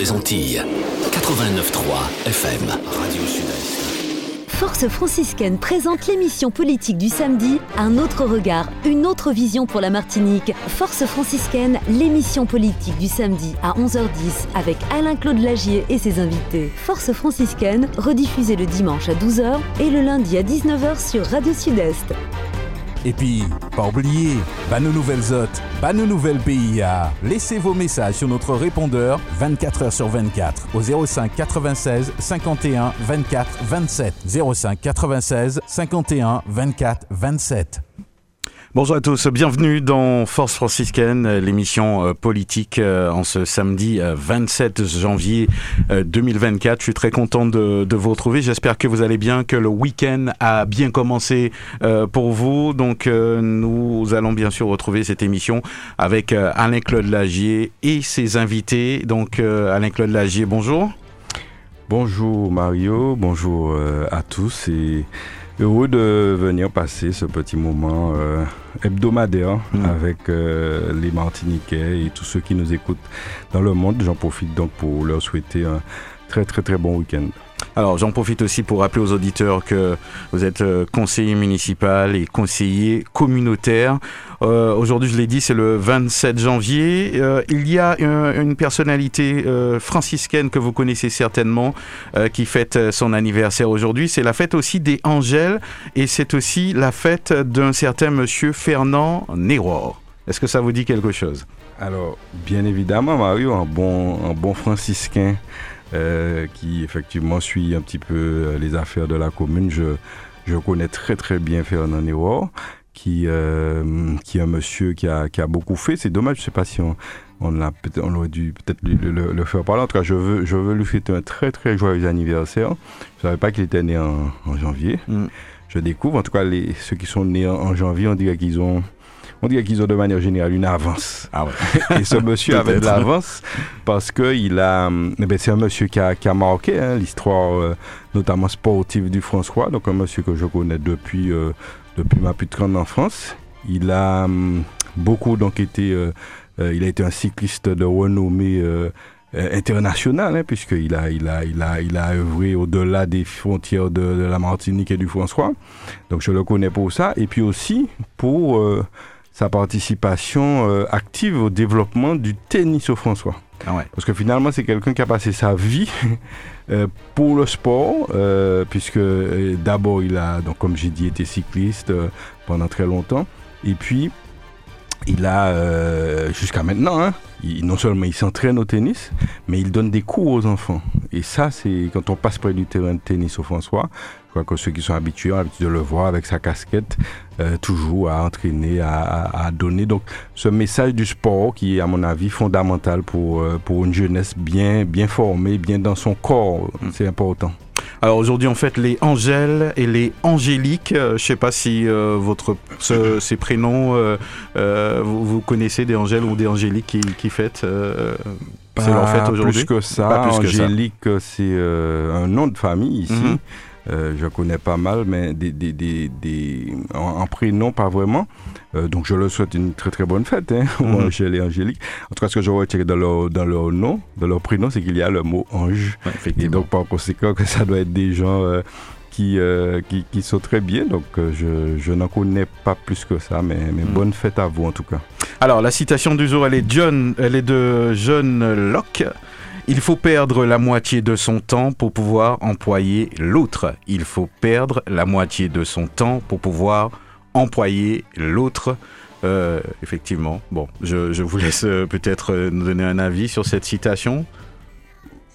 des Antilles. 89.3 FM, Radio Sud-Est. Force franciscaine présente l'émission politique du samedi, un autre regard, une autre vision pour la Martinique. Force franciscaine, l'émission politique du samedi à 11h10 avec Alain-Claude Lagier et ses invités. Force franciscaine, rediffusée le dimanche à 12h et le lundi à 19h sur Radio Sud-Est. Et puis, pas oublier, bah nos nouvelles hôtes, bah nos nouvelles PIA. Laissez vos messages sur notre répondeur 24 h sur 24 au 05 96 51 24 27. 05 96 51 24 27. Bonjour à tous, bienvenue dans Force franciscaine, l'émission euh, politique euh, en ce samedi 27 euh, janvier 2024. Je suis très content de, vous retrouver. J'espère que vous allez bien, que le week-end a bien commencé pour vous. Donc nous allons bien sûr retrouver cette émission avec Alain-Claude Lagier et ses invités. Donc Alain-Claude Lagier, bonjour. Bonjour Mario, bonjour à tous et Heureux de venir passer ce petit moment euh, hebdomadaire mm. avec euh, les Martiniquais et tous ceux qui nous écoutent dans le monde. J'en profite donc pour leur souhaiter un très très très bon week-end. Alors j'en profite aussi pour rappeler aux auditeurs que vous êtes euh, conseiller municipal et conseiller communautaire. Euh, Aujourd'hui, je l'ai dit, c'est le 27 janvier. Euh, il y a une, personnalité franciscaine que vous connaissez certainement qui fête son anniversaire aujourd'hui. C'est la fête aussi des Angèles et c'est aussi la fête d'un certain monsieur Fernand Néror. Est-ce que ça vous dit quelque chose? Alors, bien évidemment, Mario, un bon, un bon franciscain euh, qui effectivement suit un petit peu euh, les affaires de la commune. Je, je connais très très bien Fernand Nero, qui, euh, qui est un monsieur qui a, qui a beaucoup fait. C'est dommage, je ne sais pas si on, on, a, on aurait dû peut-être le, le, le, faire parler. En tout cas, je veux, je veux lui souhaiter un très très joyeux anniversaire. Je ne savais pas qu'il était né en, en janvier. Mm. Je découvre, en tout cas, les, ceux qui sont nés en, en janvier, on dirait qu'ils ont on dirait qu'ils ont de manière générale une avance. Ah ouais. Et ce monsieur avait de l'avance parce que il a, eh ben c'est un monsieur qui a, qui a marqué hein, l'histoire, euh, notamment sportive du François. Donc un monsieur que je connais depuis euh, depuis ma plus grande enfance. Il a um, beaucoup donc été, euh, il a été un cycliste de renommée. international, hein, puisqu'il a, il a, il a, il a œuvré au-delà des frontières de, de, la Martinique et du François. Donc je le connais pour ça. Et puis aussi pour sa participation euh, active au développement du tennis au François. Ah ouais. Parce que finalement, c'est quelqu'un qui a passé sa vie euh, pour le sport, euh, puisque d'abord, il a, donc, comme j'ai dit, été cycliste euh, pendant très longtemps. Et puis, il a, euh, jusqu'à maintenant, hein, non seulement il s'entraîne au tennis, mais il donne des cours aux enfants. Et ça, c'est quand on passe près du terrain de tennis au François, je crois que ceux qui sont habitués ont l'habitude de le voir avec sa casquette, euh, toujours à entraîner, à, à, à, donner. Donc, ce message du sport qui est, à mon avis, fondamental pour, euh, pour une jeunesse bien, bien formée, bien dans son corps, c'est important. Alors aujourd'hui, en fait, les Angèles et les Angéliques, euh, je sais pas si euh, votre ce, ces prénoms, euh, vous, vous, connaissez des Angèles ou des Angéliques qui, qui fêtent c'est leur fête aujourd'hui? Plus que ça, Angélique, c'est un nom de famille ici. Mm -hmm. Euh, je connais pas mal, mais des, des, des, des en, en, prénom, pas vraiment. Euh, donc, je leur souhaite une très très bonne fête, hein, mm -hmm. Angèle et Angélique. En tout cas, ce que je retiens dans leur, dans leur nom, dans leur prénom, c'est qu'il y a le mot ange. Ouais, et donc, par conséquent, que ça doit être des gens euh, qui, qui, qui, sont très bien. Donc, je, je n'en connais pas plus que ça, mais, mais -hmm. bonne fête à vous en tout cas. Alors, la citation du jour, elle est, John, elle est de John Locke. Il faut perdre la moitié de son temps pour pouvoir employer l'autre. Il faut perdre la moitié de son temps pour pouvoir employer l'autre. Euh, effectivement. Bon, je, je vous laisse euh, peut-être nous donner un avis sur cette citation.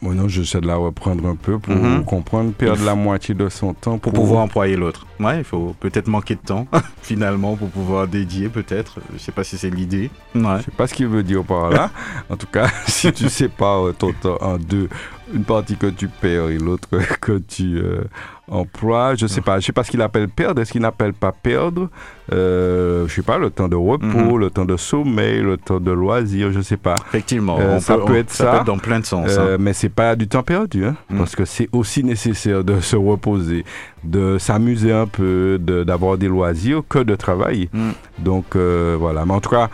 Moi, non, j'essaie de la reprendre un peu pour mm -hmm. comprendre, perdre la moitié de son temps pour, pour pouvoir employer l'autre. Ouais, il faut peut-être manquer de temps, finalement, pour pouvoir dédier, peut-être. Je sais pas si c'est l'idée. Ouais. Je sais pas ce qu'il veut dire par là. en tout cas, si tu sépares ton temps en deux, une partie que tu perds et l'autre que tu euh, emploies, je sais pas, je sais pas ce qu'il appelle perdre, est-ce qu'il n'appelle pas perdre, euh, je sais pas, le temps de repos, mm -hmm. le temps de sommeil, le temps de loisir, je sais pas. Effectivement, euh, ça peut, peut être ça, ça peut être dans plein de sens. Euh, hein. Mais c'est pas du temps perdu, hein, mm. parce que c'est aussi nécessaire de se reposer, de s'amuser un peu, d'avoir de, des loisirs que de travailler. Mm. Donc euh, voilà, mais en tout cas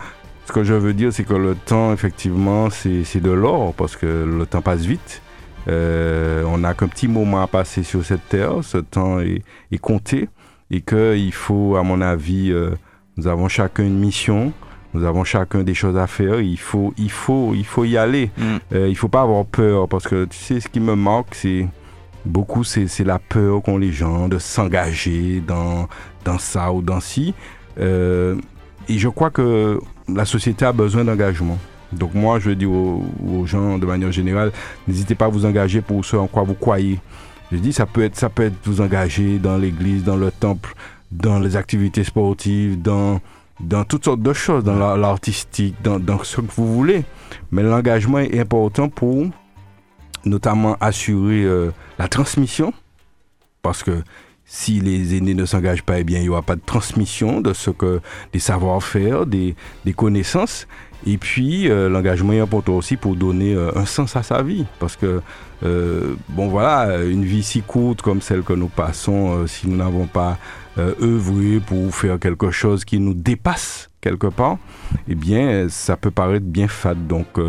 Ce que je veux dire, c'est que le temps, effectivement, c'est de l'or, parce que le temps passe vite. Euh, on n'a qu'un petit moment à passer sur cette terre, ce temps est, est compté, et qu'il faut, à mon avis, euh, nous avons chacun une mission, nous avons chacun des choses à faire, il faut, il faut, il faut y aller. Mm. Euh, il faut pas avoir peur, parce que tu sais, ce qui me manque, c'est beaucoup, c'est c'est la peur qu'ont les gens de s'engager dans, dans ça ou dans ci. Euh, et je crois que la société a besoin d'engagement. Donc moi, je dis aux, aux gens de manière générale, n'hésitez pas à vous engager pour ce en quoi vous croyez. Je dis, ça peut être, ça peut être vous engager dans l'église, dans le temple, dans les activités sportives, dans, dans toutes sortes de choses, dans la- l'artistique, dans, dans ce que vous voulez. Mais l'engagement est important pour notamment assurer euh, la transmission, parce que si les aînés ne s'engagent pas, eh bien, il n'y aura pas de transmission de ce que des savoir-faire, des, des connaissances. Et puis, euh, l'engagement est important aussi pour donner euh, un sens à sa vie. Parce que, euh, bon voilà, une vie si courte comme celle que nous passons, euh, si nous n'avons pas euh, œuvré pour faire quelque chose qui nous dépasse quelque part, eh bien, ça peut paraître bien fade. Donc,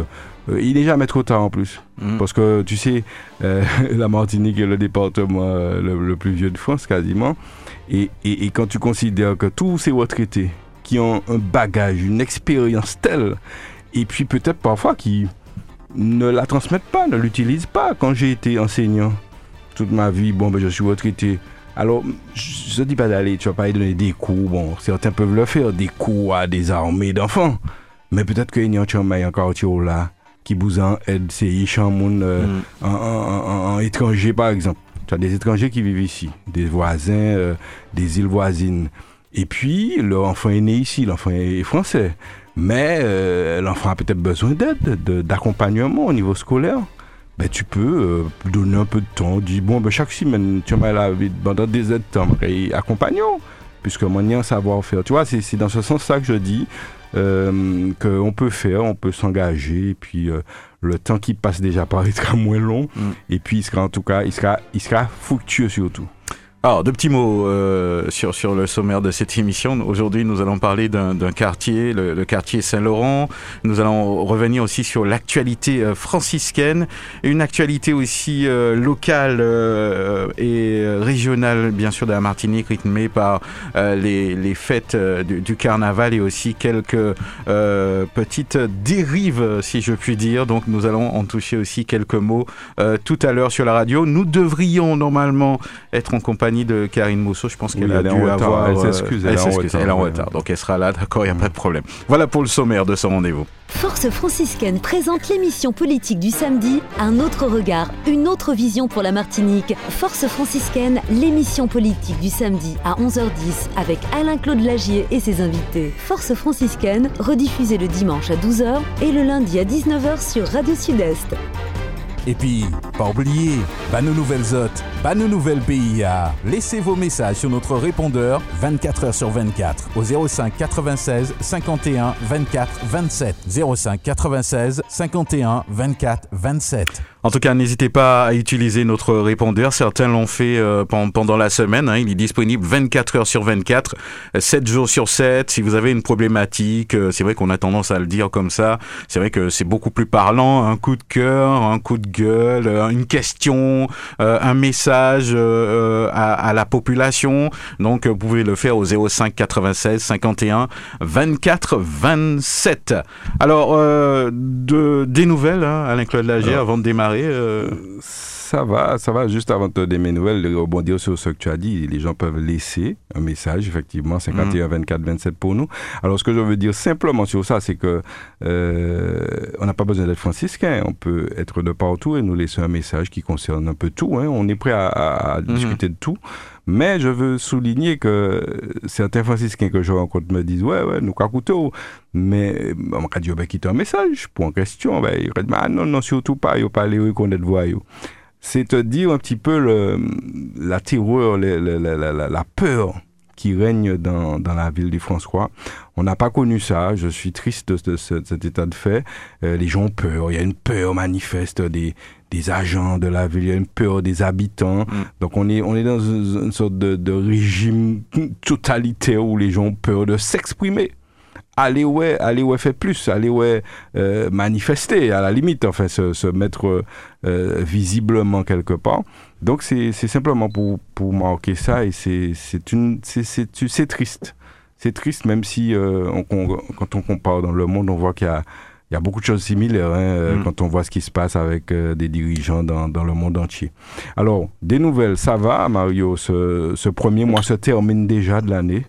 il n'est jamais trop tard en plus. Mm. Parce que, tu sais, euh, la Martinique est le département euh, le, le plus vieux de France, quasiment. Et, et, et quand tu considères que tous ces retraités qui ont un bagage, une expérience telle, et puis peut-être parfois qui ne la transmettent pas, ne l'utilisent pas. Quand j'ai été enseignant toute ma vie, bon, ben, je suis retraité. Alors, je ne dis pas d'aller, tu vas pas aller donner des cours. Bon, certains peuvent le faire, des cours à des armées d'enfants. Mais peut-être qu'il y a un encore là qui vous en aide, c'est Yishamoun euh, Mm. en, en- en- en étranger, par exemple. Tu as des étrangers qui vivent ici, des voisins, euh, des îles voisines. Et puis, leur enfant est né ici, l'enfant est français. Mais euh, l'enfant a peut-être besoin d'aide, de- d'accompagnement au niveau scolaire. Ben, tu peux euh, donner un peu de temps, dire, bon, ben, chaque semaine, tu m'as la pendant des aides, et accompagnons, puisque un savoir-faire. Tu vois, c'est dans ce sens-là que je dis qu'on peut faire, on peut s'engager, et puis euh, le temps qui passe déjà paraîtra moins long, Mm. et puis il sera en tout cas, il sera, il sera fructueux surtout. Alors, deux petits mots euh, sur, sur le sommaire de cette émission. Aujourd'hui, nous allons parler d'un quartier, le, le quartier Saint-Laurent. Nous allons revenir aussi sur l'actualité euh, franciscaine, une actualité aussi euh, locale euh, et régionale, bien sûr, de la Martinique, rythmée par euh, les, les fêtes euh, du, du carnaval et aussi quelques euh, petites dérives, si je puis dire. Donc, nous allons en toucher aussi quelques mots euh, tout à l'heure sur la radio. Nous devrions normalement être en compagnie de Karine Mousseau. Je pense qu'elle Oui, a elle est dû en retard. avoir. Elle euh, s'excuse, elle est en s'excuse, retard, elle est en retard. Donc elle sera là, d'accord, il n'y a pas de problème. Voilà pour le sommaire de ce rendez-vous. Force franciscaine présente l'émission politique du samedi, un autre regard, une autre vision pour la Martinique. Force franciscaine, l'émission politique du samedi à 11h10 avec Alain-Claude Lagier et ses invités. Force franciscaine, rediffusée le dimanche à 12h et le lundi à 19h sur Radio Sud-Est. Et puis, pas oublier, bah nos nouvelles hôtes, bah nos nouvelles PIA. Laissez vos messages sur notre répondeur 24 heures sur 24 au 05 96 51 24 27. 05 96 51 24 27. En tout cas, n'hésitez pas à utiliser notre répondeur. Certains l'ont fait euh, pen- pendant la semaine. hein. Il est disponible 24 heures sur 24, euh, 7 jours sur 7. Si vous avez une problématique, euh, c'est vrai qu'on a tendance à le dire comme ça. C'est vrai que c'est beaucoup plus parlant. Un coup de cœur, un coup de gueule, euh, une question, euh, un message à, à la population. Donc, vous pouvez le faire au 05 96 51 24 27. Alors, euh, de, des nouvelles, hein, Alain-Claude Lager, Alors, avant de démarrer. Euh, Ça va, ça va. Juste avant de te donner mes nouvelles, de rebondir sur ce que tu as dit, les gens peuvent laisser un message, effectivement, 51 24 27 pour nous. Alors, ce que je veux dire simplement sur ça, c'est que euh, on n'a pas besoin d'être franciscain. On peut être de partout et nous laisser un message qui concerne un peu tout. hein. On est prêt à, à- à discuter de tout. Mais je veux souligner que certains franciscains que je rencontre me disent Ouais, ouais, nous, couteau. Mais on m'a dit, ben, quitte un message pour en question. Ben, il dit, ah non, non, surtout pas, il pas les reconnaître voyou. C'est te dire un petit peu le, la terreur, la- la- la peur qui règne dans, dans la ville du François. On n'a pas connu ça. Je suis triste de, ce- ce- cet état de fait. Euh, les gens ont peur. Il y a une peur manifeste des, des agents de la ville. Il y a une peur des habitants. Donc on est, on est dans une, une sorte de, de régime totalitaire où les gens ont peur de s'exprimer aller ouais, aller ouais faire plus, aller ouais euh, manifester à la limite, enfin se, se mettre euh, visiblement quelque part. Donc c'est simplement pour, pour marquer ça et c'est triste. C'est triste même si euh, on, quand on compare dans le monde, on voit qu'il y a il y a beaucoup de choses similaires hein, euh, mm. quand on voit ce qui se passe avec euh, des dirigeants dans, dans, le monde entier. Alors, des nouvelles, ça va, Mario. Ce, ce premier mois se termine déjà de l'année.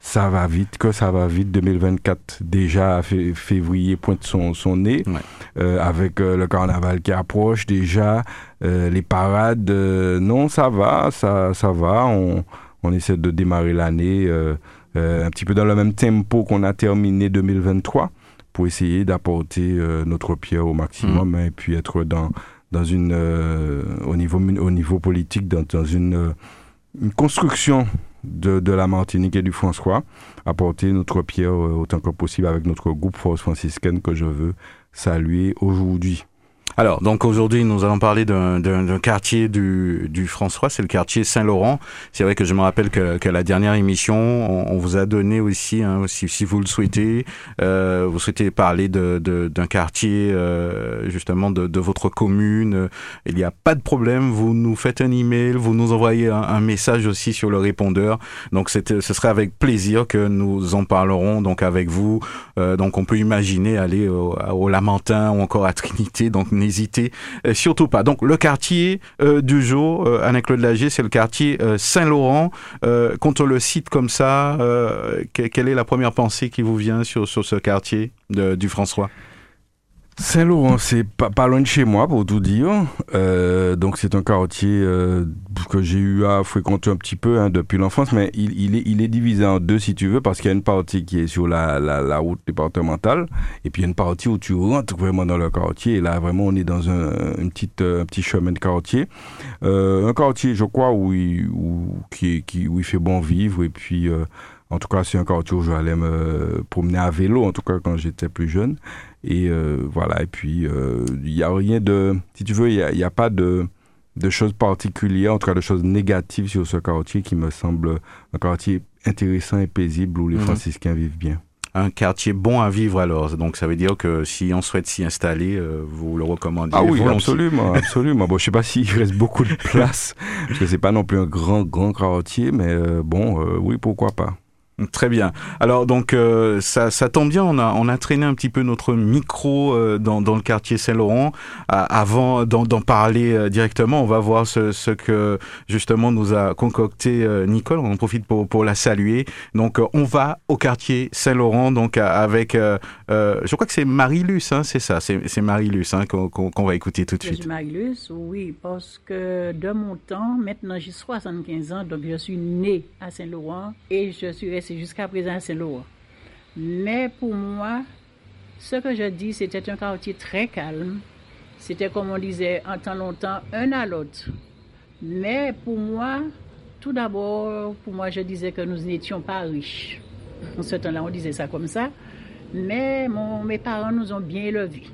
Ça va vite, que ça va vite. 2024, déjà, février pointe son, son nez, euh, avec le carnaval qui approche déjà, les parades. non, ça va, ça, ça va. On, on essaie de démarrer l'année un petit peu dans le même tempo qu'on a terminé 2023 pour essayer d'apporter euh, notre pierre au maximum mm. hein, et puis être dans, dans une, euh, au, niveau, au niveau politique, dans, dans une, euh, une, construction de, de, la Martinique et du François, apporter notre pierre autant que possible avec notre groupe Force franciscaine que je veux saluer aujourd'hui. Alors, donc aujourd'hui, nous allons parler d'un quartier du, du François, c'est le quartier Saint-Laurent. C'est vrai que je me rappelle que, que la dernière émission, on, vous a donné aussi, hein, si, si, vous le souhaitez, euh, vous souhaitez parler d'un de, quartier euh, justement de, de, votre commune. Il n'y a pas de problème, vous nous faites un email, vous nous envoyez un, un message aussi sur le répondeur. Donc, ce serait avec plaisir que nous en parlerons donc avec vous. Euh, donc, on peut imaginer aller au, au Lamentin ou encore à Trinité. N'hésitez euh, surtout pas. Donc le quartier euh, du jour, euh, Anne-Claude Lager, c'est le quartier Saint-Laurent. quand on le cite comme ça, quelle est la première pensée qui vous vient sur, sur ce quartier du François? Saint-Laurent, c'est pas, loin de chez moi, pour tout dire. Euh, donc, c'est un quartier euh, que j'ai eu à fréquenter un petit peu hein, depuis l'enfance, mais il, est, divisé en deux, si tu veux, parce qu'il y a une partie qui est sur la, route départementale, et puis il y a une partie où tu rentres vraiment dans le quartier, et là, vraiment, on est dans un, un petit chemin de quartier. Euh, un quartier, je crois, où il, fait bon vivre, et puis... Euh, en tout cas, c'est un quartier où j'allais me promener à vélo, en tout cas quand j'étais plus jeune. Et euh, voilà, et puis euh, il n'y a rien de, si tu veux, il n'y a, a, pas de, de choses particulières, en tout cas de choses négatives sur ce quartier qui me semble un quartier intéressant et paisible où les mhm. franciscains vivent bien un quartier bon à vivre alors. Donc ça veut dire que si on souhaite s'y installer, euh, vous le recommandez Ah oui, absolument, absolument. Bon, je sais pas s'il reste beaucoup de place, parce que c'est pas non plus un grand, grand quartier, mais bon, oui, pourquoi pas. Très bien. Alors donc euh, ça, ça, tombe bien, on a, on a traîné un petit peu notre micro euh, dans, dans, le quartier Saint-Laurent. avant d'en parler euh, directement, on va voir ce, ce, que justement nous a concocté Nicole. On en profite pour, pour la saluer. Donc on va au quartier Saint-Laurent donc avec, je crois que c'est Marie-Luce, hein, c'est ça, c'est Marie-Luce hein, qu'on va écouter tout de suite. Marie-Luce, oui, parce que de mon temps, maintenant j'ai 75 ans, donc je suis née à Saint-Laurent et je suis restée jusqu'à présent c'est lourd. Mais pour moi, ce que je dis, c'était un quartier très calme. C'était comme on disait en temps longtemps, un à l'autre. Mais pour moi, tout d'abord, pour moi, je disais que nous n'étions pas riches. En ce temps-là, on disait ça comme ça. Mais mon, mes parents nous ont bien élevés.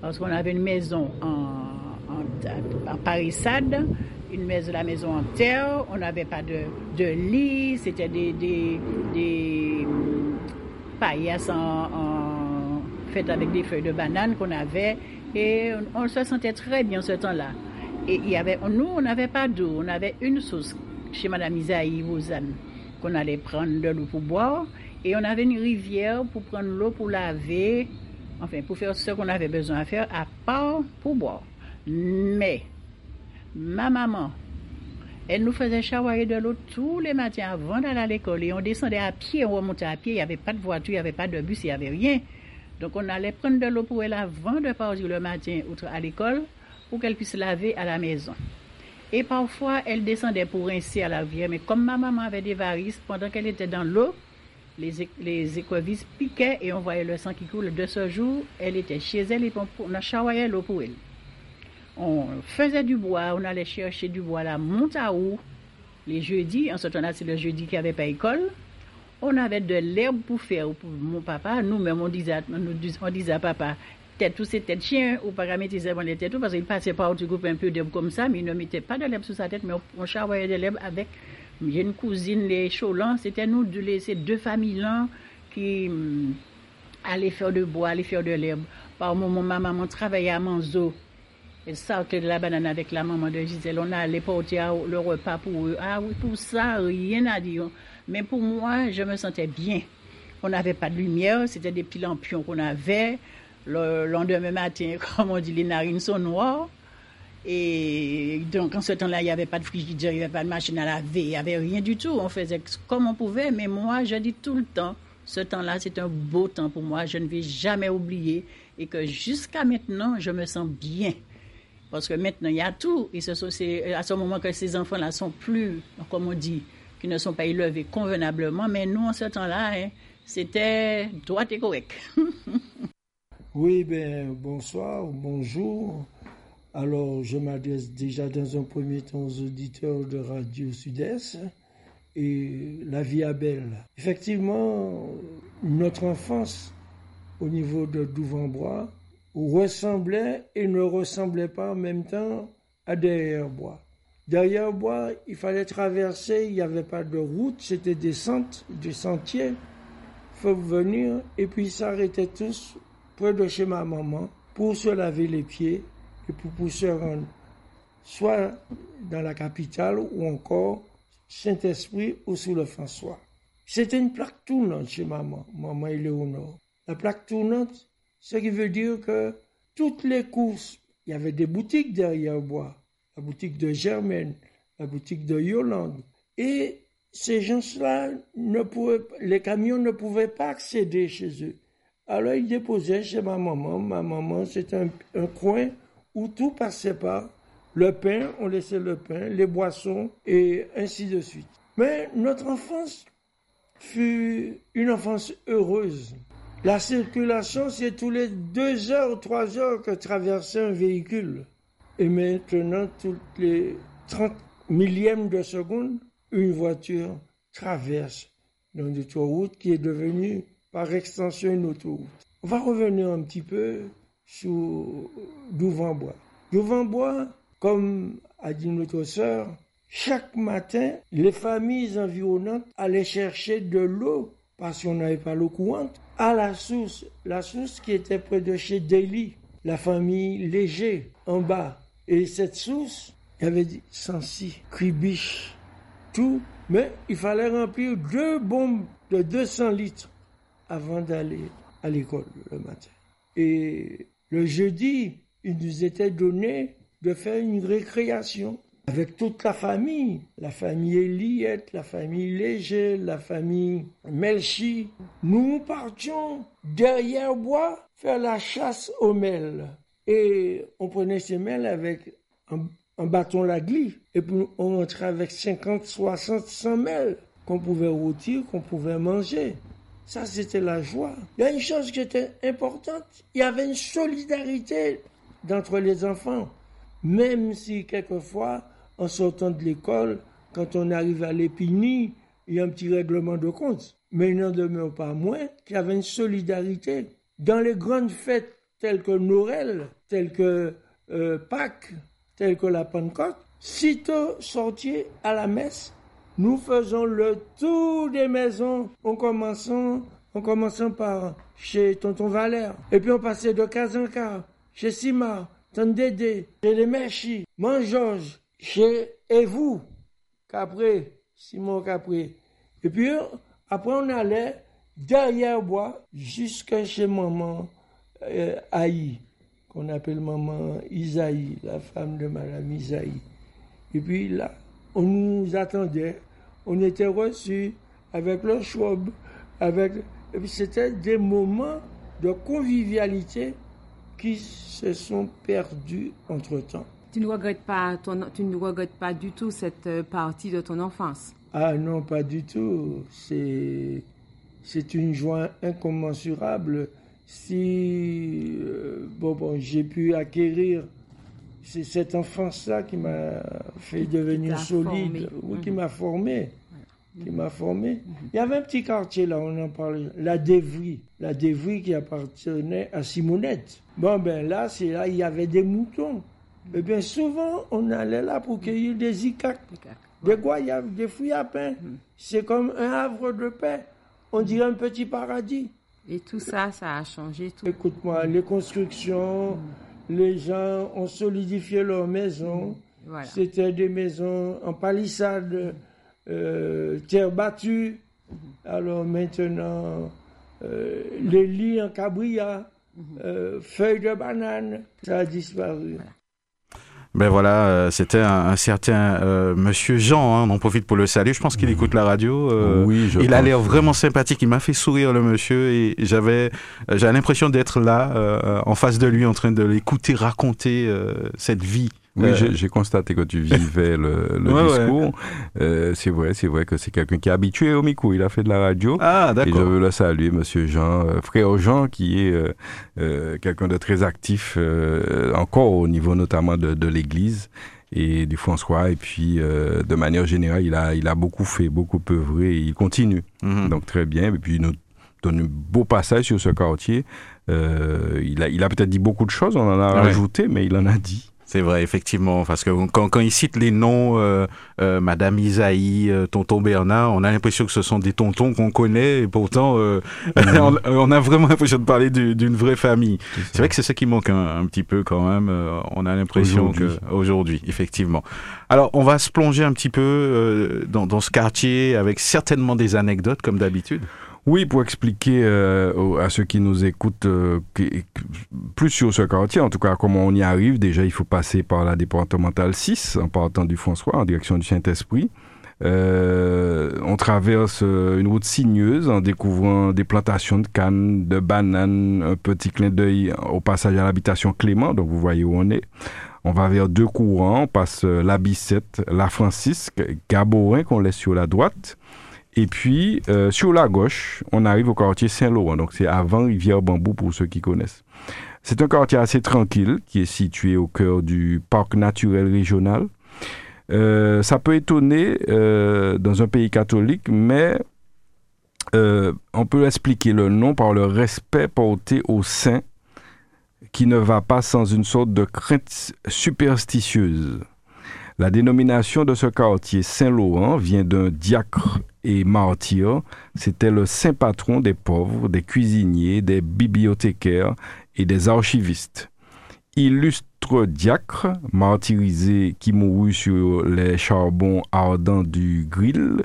Parce qu'on avait une maison en, en, en Paris-Sade une maison, la maison en terre, on n'avait pas de, lit, c'était des, des, des paillasses faites avec des feuilles de banane qu'on avait et on, se sentait très bien ce temps-là. Et il y avait, nous, on n'avait pas d'eau, on avait une source chez Madame Isaïe Rosanne qu'on allait prendre de l'eau pour boire et on avait une rivière pour prendre l'eau pour laver, enfin pour faire ce qu'on avait besoin à faire à part pour boire. Mais ma maman, elle nous faisait chavoyer de l'eau tous les matins avant d'aller à l'école. Et on descendait à pied, on remontait à pied. Il n'y avait pas de voiture, il n'y avait pas de bus, il n'y avait rien. Donc on allait prendre de l'eau pour elle avant de partir le matin à l'école pour qu'elle puisse laver à la maison. Et parfois, elle descendait pour rincer à la rivière. Mais comme ma maman avait des varices, pendant qu'elle était dans l'eau, les, les écovisses piquaient et on voyait le sang qui coule. De ce jour, elle était chez elle et on a chavoyé l'eau pour elle on faisait du bois, on allait chercher du bois à la Montaou les jeudis. En ce temps-là, c'est le jeudi qu'il n'y avait pas école. On avait de l'herbe pour faire mon papa. Nous-mêmes, on disait, on disait à papa, tête tous ces têtes chiens, ou pas ses les têtes, parce qu'il passait par tu coupes un peu d'herbe comme ça, mais il ne mettait pas de l'herbe sur sa tête, mais on, on de l'herbe avec. J'ai une cousine, les Cholans, c'était nous, ces deux familles-là, qui hum, allait faire de bois, allait faire de l'herbe. Par moment, ma maman travaillait à Manzo. Elle sortait de la banane avec la maman de Gisèle. On allait porter le repas pour eux. Ah oui, pour ça, rien à dire. Mais pour moi, je me sentais bien. On n'avait pas de lumière, c'était des petits lampions qu'on avait. Le lendemain matin, comme on dit, les narines sont noires. Et donc, en ce temps-là, il n'y avait pas de frigidaire, il n'y avait pas de machine à laver, il n'y avait rien du tout. On faisait comme on pouvait, mais moi, je dis tout le temps, ce temps-là, c'est un beau temps pour moi. Je ne vais jamais oublier et que jusqu'à maintenant, je me sens bien. Parce que maintenant, il y a tout. Et c'est à ce moment que ces enfants-là sont plus, comme on dit, qui ne sont pas élevés convenablement. Mais nous, en ce temps-là, hein, c'était droit et correct. oui, ben, bonsoir, bonjour. Alors, je m'adresse déjà dans un premier temps aux auditeurs de Radio Sud-Est et la vie à belle. Effectivement, notre enfance au niveau de Douvambois ressemblait et ne ressemblait pas en même temps à Derrière-Bois. Derrière-Bois, il fallait traverser, il n'y avait pas de route, c'était des, des sentiers. Faut venir et puis s'arrêtaient tous près de chez ma maman pour se laver les pieds et pour, se rendre soit dans la capitale ou encore Saint-Esprit ou sous le François. C'était une plaque tournante chez maman, maman Éléonore. La plaque tournante, ce qui veut dire que toutes les courses, il y avait des boutiques derrière bois, la boutique de Germaine, la boutique de Yolande, et ces gens-là les camions ne pouvaient pas accéder chez eux. Alors ils déposaient chez ma maman. Ma maman, c'est un, coin où tout passait par le pain, on laissait le pain, les boissons et ainsi de suite. Mais notre enfance fut une enfance heureuse. La circulation, c'est tous les deux heures, trois heures que traversait un véhicule. Et maintenant, toutes les 30 millièmes de seconde, une voiture traverse dans une autoroute qui est devenue par extension une autoroute. On va revenir un petit peu sur Douvambois. Douvambois, comme a dit notre sœur, chaque matin, les familles environnantes allaient chercher de l'eau qu'on n'avait pas l'eau courante à la source, la source qui était près de chez Daly, la famille Léger en bas. Et cette source, il y avait 106 cribiches, tout, mais il fallait remplir deux bombes de 200 litres avant d'aller à l'école le matin. Et le jeudi, il nous était donné de faire une récréation avec toute la famille, la famille Eliette, la famille Léger, la famille Melchi. Nous partions derrière bois faire la chasse aux mêles. Et on prenait ces mêles avec un, bâton lagli. Et puis on rentrait avec 50, 60, 100 mêles qu'on pouvait rôtir, qu'on pouvait manger. Ça, c'était la joie. Il y a une chose qui était importante. Il y avait une solidarité d'entre les enfants. Même si quelquefois, en sortant de l'école, quand on arrive à l'épini, il y a un petit règlement de compte. Mais il n'en demeure pas moins qu'il y avait une solidarité. Dans les grandes fêtes telles que Noël, telles que euh, Pâques, telles que la Pentecôte, sitôt sorti à la messe, nous faisons le tour des maisons en commençant, en commençant par chez Tonton Valère. Et puis on passait de cas en cas, chez Sima, Tonton Dédé, chez les Merchis, chez Evou, Capré, Simon Capré. Et puis après on allait derrière bois jusqu'à chez maman euh, qu'on appelle maman Isaïe, la femme de madame Isaïe. Et puis là, on nous attendait, on était reçus avec le schwab, avec... Et puis c'était des moments de convivialité qui se sont perdus entre-temps. Tu ne regrettes pas, tu ne regrettes pas du tout cette euh, partie de ton enfance? Ah non, pas du tout. C'est, c'est une joie incommensurable. Si euh, bon, bon j'ai pu acquérir c'est cette enfance-là qui m'a fait devenir solide, ou qui mhm. m'a formé. Qui m'a formé. Il y avait un petit quartier là, on en parlait, la Dévry. La Dévry qui appartenait à Simonette. Bon, ben là, c'est là, il y avait des moutons. Eh bien souvent, on allait là pour cueillir des icaques, des goyaves, des fruits à pain. Mhm. C'est comme un havre de paix. on dirait un petit paradis. Et tout ça, ça a changé tout. Écoute-moi, les constructions, les gens ont solidifié leurs maisons. Voilà. C'était des maisons en palissade, euh, terre battue. Alors maintenant, euh, les lits en cabria, euh, feuilles de banane, ça a disparu. Ben voilà, euh, c'était un, un certain euh, Monsieur Jean, hein, on en profite pour le saluer. Je pense qu'il écoute la radio. euh, oui, je il a l'air vraiment sympathique. Il m'a fait sourire le monsieur et j'avais, euh, j'avais l'impression d'être là, euh, en face de lui, en train de l'écouter raconter euh, cette vie. Oui, Euh, j'ai- constaté que tu vivais le, le Ouais, ouais. discours. Euh, c'est vrai, c'est vrai que c'est quelqu'un qui est habitué au micro. Il a fait de la radio. Ah, Et je d'accord. veux le saluer, Monsieur Jean, euh, frère Jean, qui est euh, quelqu'un de très actif, encore au niveau notamment de, de l'Église et du François. Et puis, euh, de manière générale, il a, il a beaucoup fait, beaucoup œuvré et il continue. Mhm. Donc, très bien. Et puis, il nous donne un beau passage sur ce quartier. Euh, il a, il a peut-être dit beaucoup de choses, on en a Ouais. rajouté, mais il en a dit. C'est vrai, effectivement, parce que quand, quand il cite les noms, euh, euh, Madame Isaïe, euh, Tonton Bernard, on a l'impression que ce sont des tontons qu'on connaît, et pourtant, euh, on, on a vraiment l'impression de parler du- d'une vraie famille. C'est vrai que c'est ça qui manque un, un petit peu quand même. euh, on a l'impression que Aujourd'hui. aujourd'hui, effectivement. Alors, on va se plonger un petit peu euh, dans, dans ce quartier avec certainement des anecdotes, comme d'habitude. Oui, pour expliquer euh, à ceux qui nous écoutent euh, plus sur ce quartier, en tout cas comment on y arrive, déjà il faut passer par la départementale 6 en partant du François en direction du Saint-Esprit. Euh, on traverse euh, une route sinueuse en découvrant des plantations de cannes, de bananes, un petit clin d'œil au passage à l'habitation Clément, donc vous voyez où on est. On va vers deux courants, on passe euh, la Bicette, la Francisque, Gaborin qu'on laisse sur la droite. Et puis, euh, sur la gauche, on arrive au quartier Saint-Laurent. Donc, c'est avant Rivière-Bambou pour ceux qui connaissent. C'est un quartier assez tranquille qui est situé au cœur du parc naturel régional. Euh, ça peut étonner euh, dans un pays catholique, mais euh, on peut expliquer le nom par le respect porté aux saints qui ne va pas sans une sorte de crainte superstitieuse. La dénomination de ce quartier Saint-Laurent vient d'un diacre et martyr. C'était le saint patron des pauvres, des cuisiniers, des bibliothécaires et des archivistes. Illustre diacre, martyrisé qui mourut sur les charbons ardents du grill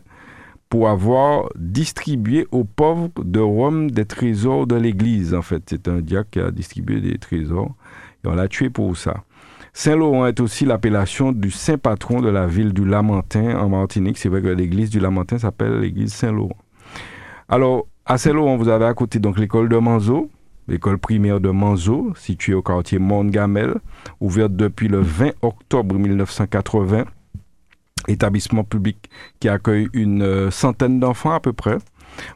pour avoir distribué aux pauvres de Rome des trésors de l'Église. En fait, c'est un diacre qui a distribué des trésors et on l'a tué pour ça. Saint-Laurent est aussi l'appellation du saint patron de la ville du Lamentin en Martinique. C'est vrai que l'église du Lamentin s'appelle l'église Saint-Laurent. Alors, à Saint-Laurent, vous avez à côté donc l'école de Manzo, l'école primaire de Manzo, située au quartier Montgamel, ouverte depuis le 20 octobre 1980. Établissement public qui accueille une euh, centaine d'enfants à peu près.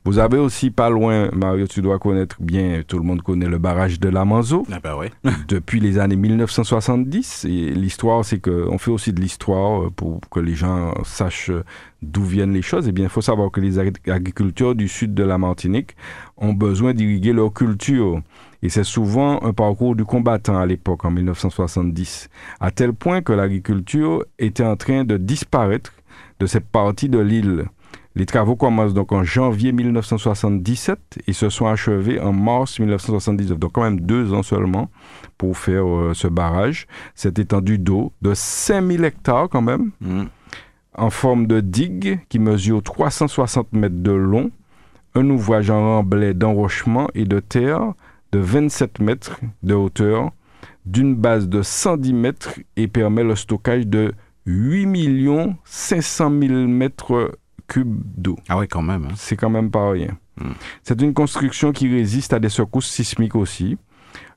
Vous avez aussi pas loin, Mario, tu dois connaître bien, tout le monde connaît le barrage de la Manzo Ah bah ouais. depuis les années 1970. Et l'histoire, c'est qu'on fait aussi de l'histoire euh, pour que les gens sachent euh, d'où viennent les choses. Eh bien, il faut savoir que les ag- agriculteurs du sud de la Martinique ont besoin d'irriguer leur culture. Et c'est souvent un parcours du combattant à l'époque, en 1970, à tel point que l'agriculture était en train de disparaître de cette partie de l'île. Les travaux commencent donc en janvier 1977 et se sont achevés en mars 1979. Donc quand même deux ans seulement pour faire euh, ce barrage. Cette étendue d'eau de 5000 hectares quand même, Mhm. en forme de digue qui mesure 360 mètres de long, un ouvrage en remblai d'enrochement et de terre de 27 mètres de hauteur, d'une base de 110 mètres et permet le stockage de 8 500 000 mètres cubes d'eau. Ah ouais, quand même. hein. C'est quand même pas rien. Mm. C'est une construction qui résiste à des secousses sismiques aussi.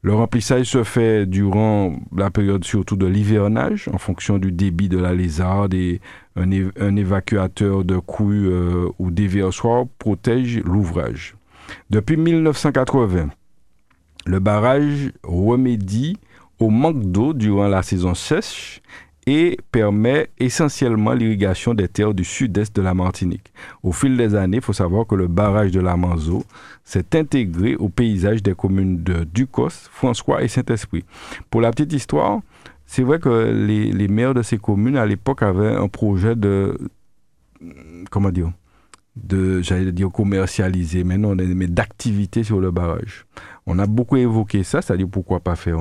Le remplissage se fait durant la période surtout de l'hivernage, en fonction du débit de la lézarde et un, é- un évacuateur de crues euh, ou déversoir protège l'ouvrage. Depuis 1980, le barrage remédie au manque d'eau durant la saison sèche et permet essentiellement l'irrigation des terres du sud-est de la Martinique. Au fil des années, il faut savoir que le barrage de la Manzo s'est intégré au paysage des communes de Ducos, François et Saint-Esprit. Pour la petite histoire, c'est vrai que les, maires de ces communes à l'époque avaient un projet de comment dire de j'allais dire commercialiser, mais non, mais d'activité sur le barrage. On a beaucoup évoqué ça, c'est-à-dire pourquoi pas faire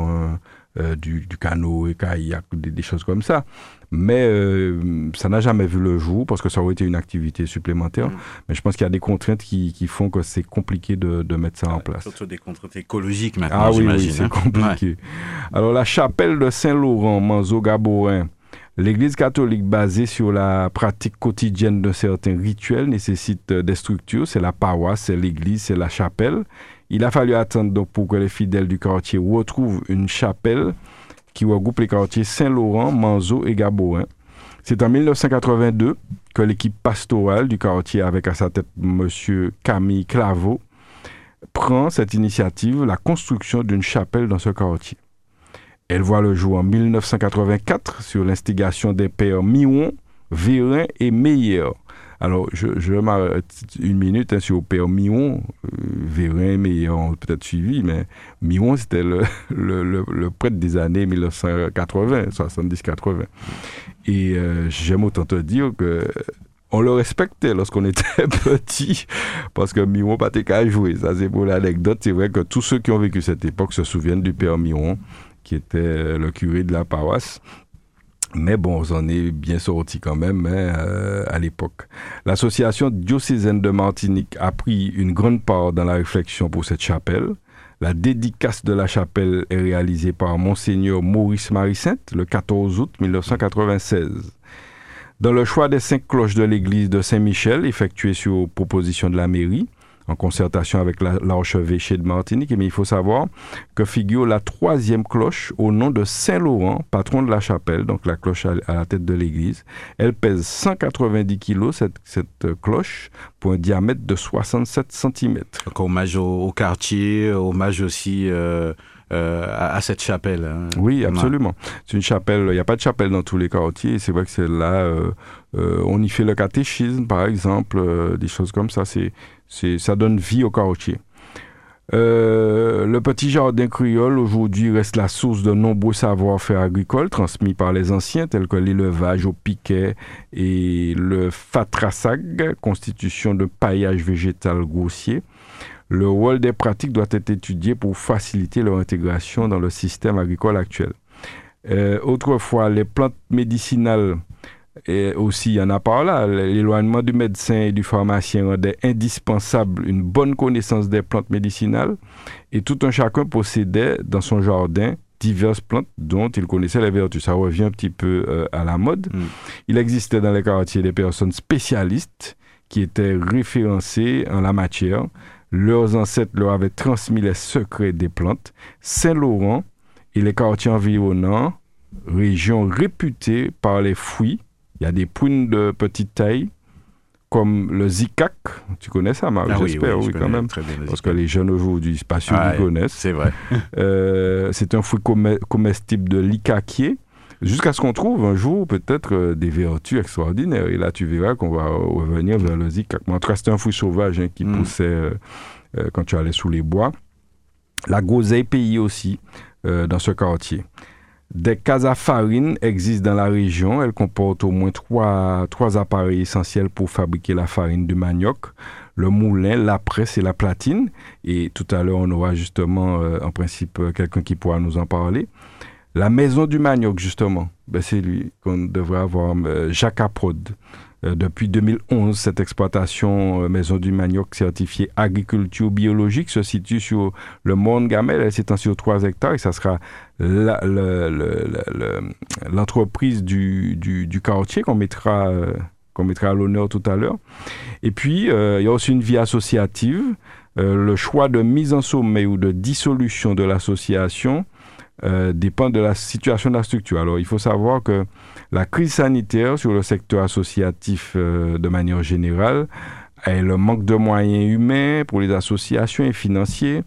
euh, du, du, canot et kayak, des, des, choses comme ça. Mais euh, ça n'a jamais vu le jour parce que ça aurait été une activité supplémentaire. Mm. Mais je pense qu'il y a des contraintes qui, qui font que c'est compliqué de, de, mettre ça en place. Surtout des contraintes écologiques maintenant. Ah oui, oui c'est hein. compliqué. Ouais. Alors la chapelle de Saint-Laurent, Manzo Gaborin, L'Église catholique basée sur la pratique quotidienne de certains rituels nécessite des structures. C'est la paroisse, c'est l'Église, c'est la chapelle. Il a fallu attendre pour que les fidèles du quartier retrouvent une chapelle qui regroupe les quartiers Saint-Laurent, Manzo et Gaboin. C'est en 1982 que l'équipe pastorale du quartier, avec à sa tête M. Camille Claveau, prend cette initiative, la construction d'une chapelle dans ce quartier. Elle voit le jour en 1984 sur l'instigation des pères Mion, Vérin et Meyer. Alors, je, je m'arrête une minute hein, sur père Mion. Euh, Vérin ont peut-être suivi, mais Mion, c'était le, le, le, prêtre des années 1980, 70-80. Et euh, j'aime autant te dire que on le respectait lorsqu'on était petit, parce que Miron pas qu'à jouer. Ça, c'est pour l'anecdote. C'est vrai que tous ceux qui ont vécu cette époque se souviennent du père Miron qui était le curé de la paroisse. Mais bon, on en est bien sorti quand même hein, euh, à l'époque. L'association diocésaine de Martinique a pris une grande part dans la réflexion pour cette chapelle. La dédicace de la chapelle est réalisée par Monseigneur Maurice Marie-Sainte le 14 août 1996. Dans le choix des cinq cloches de l'église de Saint-Michel, effectué sur proposition de la mairie, en concertation avec l'archevêché de Martinique. Mais il faut savoir que figure la troisième cloche au nom de Saint-Laurent, patron de la chapelle, donc la cloche à, la tête de l'église. Elle pèse 190 kilos, cette, cette, cloche, pour un diamètre de 67 cm. Donc hommage au, au quartier, hommage aussi... Euh euh, à, à, cette chapelle. Hein. Oui, absolument. C'est une chapelle, il n'y a pas de chapelle dans tous les quartiers. C'est vrai que c'est là, euh, euh, on y fait le catéchisme, par exemple, des choses comme ça. C'est, c'est, ça donne vie au quartier. Le petit jardin créole aujourd'hui reste la source de nombreux savoir-faire agricoles transmis par les anciens tels que l'élevage au piquet et le fatrasag, constitution de paillage végétal grossier. Le rôle des pratiques doit être étudié pour faciliter leur intégration dans le système agricole actuel. Euh, autrefois, les plantes médicinales et aussi, il y en a par là, l'éloignement du médecin et du pharmacien rendait indispensable une bonne connaissance des plantes médicinales et tout un chacun possédait dans son jardin diverses plantes dont il connaissait les vertus. Ça revient un petit peu euh, à la mode. Mm. Il existait dans les quartiers des personnes spécialistes qui étaient référencées en la matière. Leurs ancêtres leur avaient transmis les secrets des plantes. Saint-Laurent et les quartiers environnants, région réputée par les fruits, il y a des prunes de petite taille, comme le zikak. Tu connais ça, Marc ah J'espère, oui, oui, quand même. Parce que les jeunes aujourd'hui, pas sûr ah, qu'ils connaissent. C'est vrai. euh, c'est un fruit comestible de l'icaquier. Jusqu'à ce qu'on trouve un jour peut-être euh, des vertus extraordinaires. Et là, tu verras qu'on va revenir vers le. Mais en tout cas, c'était un fruit sauvage hein, qui mm. poussait euh, euh, quand tu allais sous les bois. La groseille pays aussi, euh, dans ce quartier. Des cases à farine existent dans la région. Elles comportent au moins trois, trois appareils essentiels pour fabriquer la farine du manioc le moulin, la presse et la platine. Et tout à l'heure, on aura justement, euh, en principe, quelqu'un qui pourra nous en parler. La maison du manioc, justement, ben, c'est lui qu'on devrait avoir, euh, Jacques Aprode. Euh, depuis 2011, cette exploitation euh, Maison du Manioc certifiée agriculture biologique se situe sur le Mont Gamel. Elle s'étend sur 3 hectares et ça sera l'entreprise du, du, quartier qu'on mettra, mettra à l'honneur tout à l'heure. Et puis, il y a aussi une vie associative. Le choix de mise en sommeil ou de dissolution de l'association euh, dépend de la situation de la structure. Alors, il faut savoir que la crise sanitaire sur le secteur associatif euh, de manière générale et le manque de moyens humains pour les associations et financiers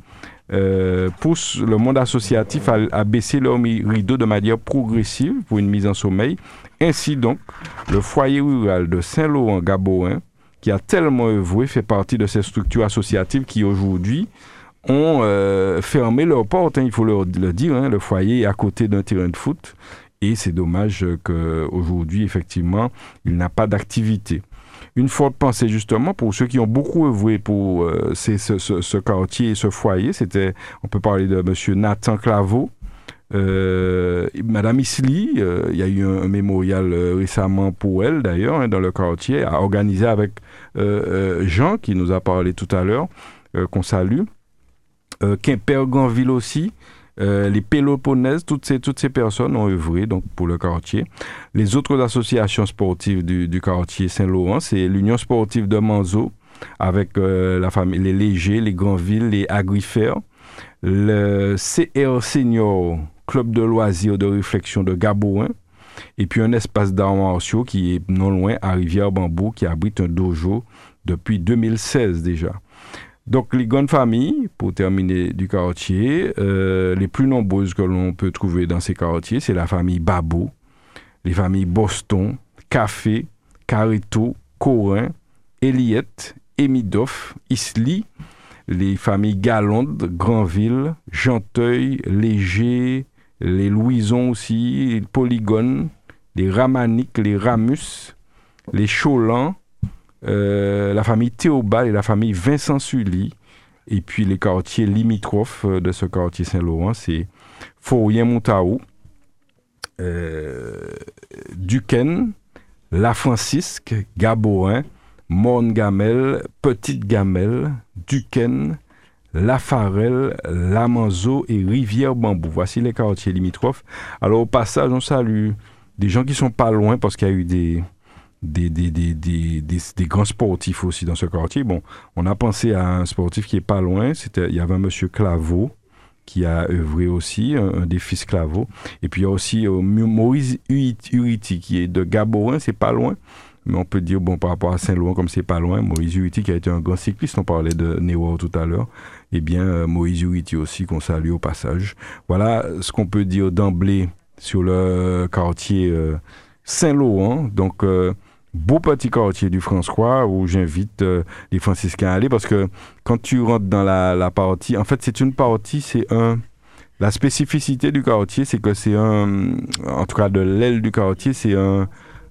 euh, pousse le monde associatif à, à baisser leur rideau de manière progressive pour une mise en sommeil. Ainsi donc, le foyer rural de Saint-Laurent-Gaboin, qui a tellement œuvré, fait partie de ces structures associatives qui aujourd'hui ont euh, fermé leurs portes, hein, il faut le, dire. Hein, le foyer est à côté d'un terrain de foot et c'est dommage qu'aujourd'hui, effectivement, il n'a pas d'activité. une forte pensée justement pour ceux qui ont beaucoup œuvré pour euh, ce, quartier et ce foyer. C'était, on peut parler de Monsieur Nathan Claveau, euh, Madame Isli, euh, il y a eu un, mémorial récemment pour elle d'ailleurs hein, dans le quartier, a organisé avec Jean qui nous a parlé tout à l'heure, qu'on salue. Quimper Granville aussi, euh, les Péloponèses, toutes ces, toutes ces personnes ont œuvré donc, pour le quartier. Les autres associations sportives du, du quartier Saint-Laurent, c'est l'Union sportive de Manzo, avec euh, la famille, les Légers, les Granville, les Agrifères, le CR Senior, club de loisirs de réflexion de Gabouin, et puis un espace d'arts martiaux qui est non loin à Rivière-Bambou, qui abrite un dojo depuis 2016 déjà. Donc les grandes familles, pour terminer du quartier, euh, les plus nombreuses que l'on peut trouver dans ces quartiers, c'est la famille Babou, les familles Boston, Café, Carito, Corin, Eliette, Emidoff, Isli, les familles Galonde, Granville, Janteuil, Léger, les Louisons aussi, les Polygone, les Ramaniques, les Ramus, les Cholans, euh, la famille Théobald et la famille Vincent Sully. Et puis les quartiers limitrophes euh, de ce quartier Saint-Laurent, c'est Fourien-Montaou, euh, Duquesne, La Francisque, Gaborin, Morne-Gamel, Petite-Gamelle, Duquesne, La Farelle, Lamanzo et Rivière-Bambou. Voici les quartiers limitrophes. Alors au passage, on salue des gens qui sont pas loin parce qu'il y a eu des, des, des, des, des, grands sportifs aussi dans ce quartier. Bon, on a pensé à un sportif qui est pas loin. C'était, il y avait un monsieur Claveau qui a œuvré aussi, un, des fils Claveau. Et puis il y a aussi euh, Maurice Uriti qui est de Gaborin, c'est pas loin. Mais on peut dire, bon, par rapport à Saint-Laurent, comme c'est pas loin, Maurice Uriti qui a été un grand cycliste, on parlait de Néo tout à l'heure, eh bien, euh, Moïse Uriti aussi, qu'on salue au passage. Voilà ce qu'on peut dire d'emblée sur le quartier euh, Saint-Laurent. Donc, beau petit quartier du François où j'invite euh, les franciscains à aller parce que quand tu rentres dans la, la partie, en fait c'est une partie, c'est un... La spécificité du quartier, c'est que c'est un, en tout cas de l'aile du quartier, c'est un,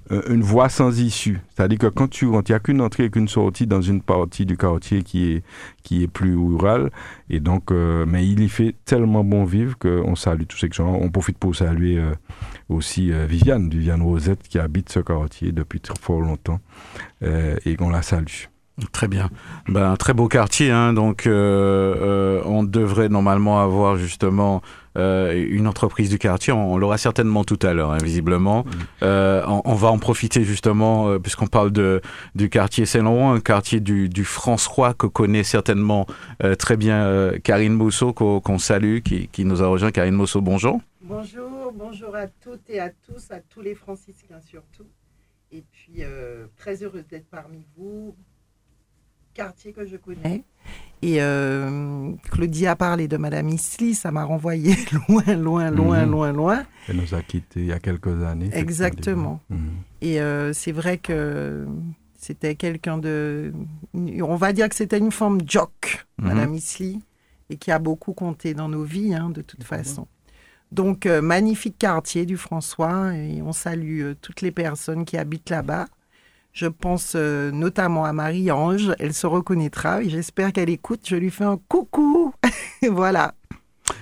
une voie sans issue. C'est-à-dire que quand tu rentres, il n'y a qu'une entrée et qu'une sortie dans une partie du quartier qui est, qui est plus rurale. Et donc, euh, mais il y fait tellement bon vivre qu'on salue tous ces gens. On profite pour saluer euh, aussi Viviane, Viviane Rosette, qui habite ce quartier depuis fort longtemps et qu'on la salue. Très bien. Ben, un très beau quartier, hein, donc on devrait normalement avoir justement euh, une entreprise du quartier. On, l'aura certainement tout à l'heure, hein, visiblement. Mm. Euh, on, va en profiter justement, euh, puisqu'on parle de, du quartier Saint-Laurent, un quartier du, du François que connaît certainement très bien Karine Mousseau, qu'on salue, qui, qui, nous a rejoint. Karine Mousseau, bonjour. Bonjour, bonjour à toutes et à tous, à tous les franciscains surtout. Et puis, très heureuse d'être parmi vous. Quartier que je connais et euh, Claudia a parlé de Madame Isli, ça m'a renvoyé loin, loin, loin, mhm. loin, loin. Elle nous a quittés il y a quelques années. Exactement. Mhm. Et euh, c'est vrai que c'était quelqu'un de... On va dire que c'était une forme jock, mhm. Madame Isli, et qui a beaucoup compté dans nos vies, hein, de toute façon. Donc, euh, magnifique quartier du François, et on salue toutes les personnes qui habitent là-bas. Je pense euh, notamment à Marie-Ange. Elle se reconnaîtra et j'espère qu'elle écoute. Je lui fais un coucou. voilà.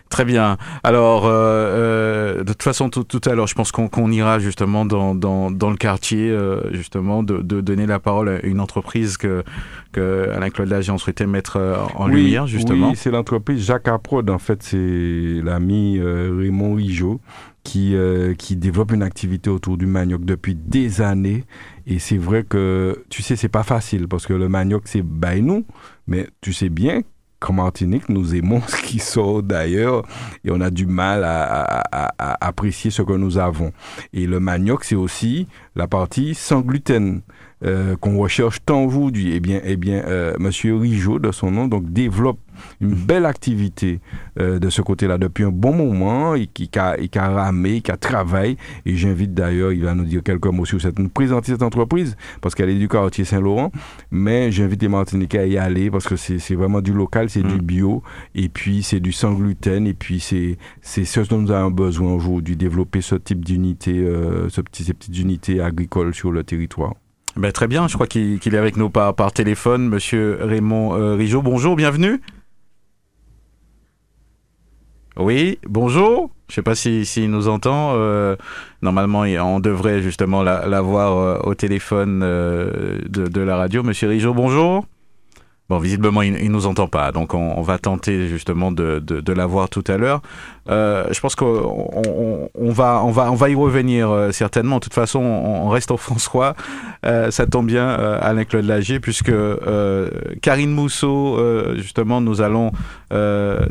Très bien. Alors, euh, euh, de toute façon, tout, à l'heure, je pense qu'on ira justement dans, dans, le quartier, justement, de, donner la parole à une entreprise que, que Alain-Claude Lagian souhaitait mettre en lumière, justement. Oui, c'est l'entreprise Jacques Aprod. En fait, c'est l'ami Raymond Rigeau qui, qui développe une activité autour du manioc depuis des années et c'est vrai que, tu sais, c'est pas facile parce que le manioc, c'est by nous, mais tu sais bien qu'en Martinique, nous aimons ce qui sort d'ailleurs et on a du mal à, apprécier ce que nous avons. Et le manioc, c'est aussi la partie sans gluten. Euh, qu'on recherche tant aujourd'hui. Eh bien, eh bien euh, Monsieur Rijo, de son nom, donc développe une belle activité euh, de ce côté-là depuis un bon moment, et qui, a, et qui a ramé, qui a travaillé. Et j'invite d'ailleurs, il va nous dire quelques mots sur cette, nous présenter cette entreprise, parce qu'elle est du quartier Saint-Laurent. Mais j'invite les Martiniquais à y aller, parce que c'est vraiment du local, c'est du mm. bio, et puis c'est du sans gluten, et puis c'est ce dont nous avons besoin aujourd'hui, développer ce type d'unité, ce petit, ces petites unités agricoles sur le territoire. Ben, très bien, je crois qu'il est avec nous par, téléphone, Monsieur Raymond euh. Bonjour, bienvenue. Oui, bonjour. Je ne sais pas s'il si, nous entend. Euh, normalement, on devrait justement l'avoir la, euh, au téléphone de, de, la radio. Monsieur Rigeau, bonjour. Bon, visiblement, il, ne nous entend pas, donc on, va tenter justement de, de, de l'avoir tout à l'heure. Euh, je pense qu'on on, va, on, va, on va y revenir euh, certainement. De toute façon, on, reste au François. Euh, ça tombe bien, Alain-Claude Lagier, puisque Karine Mousseau, justement, nous allons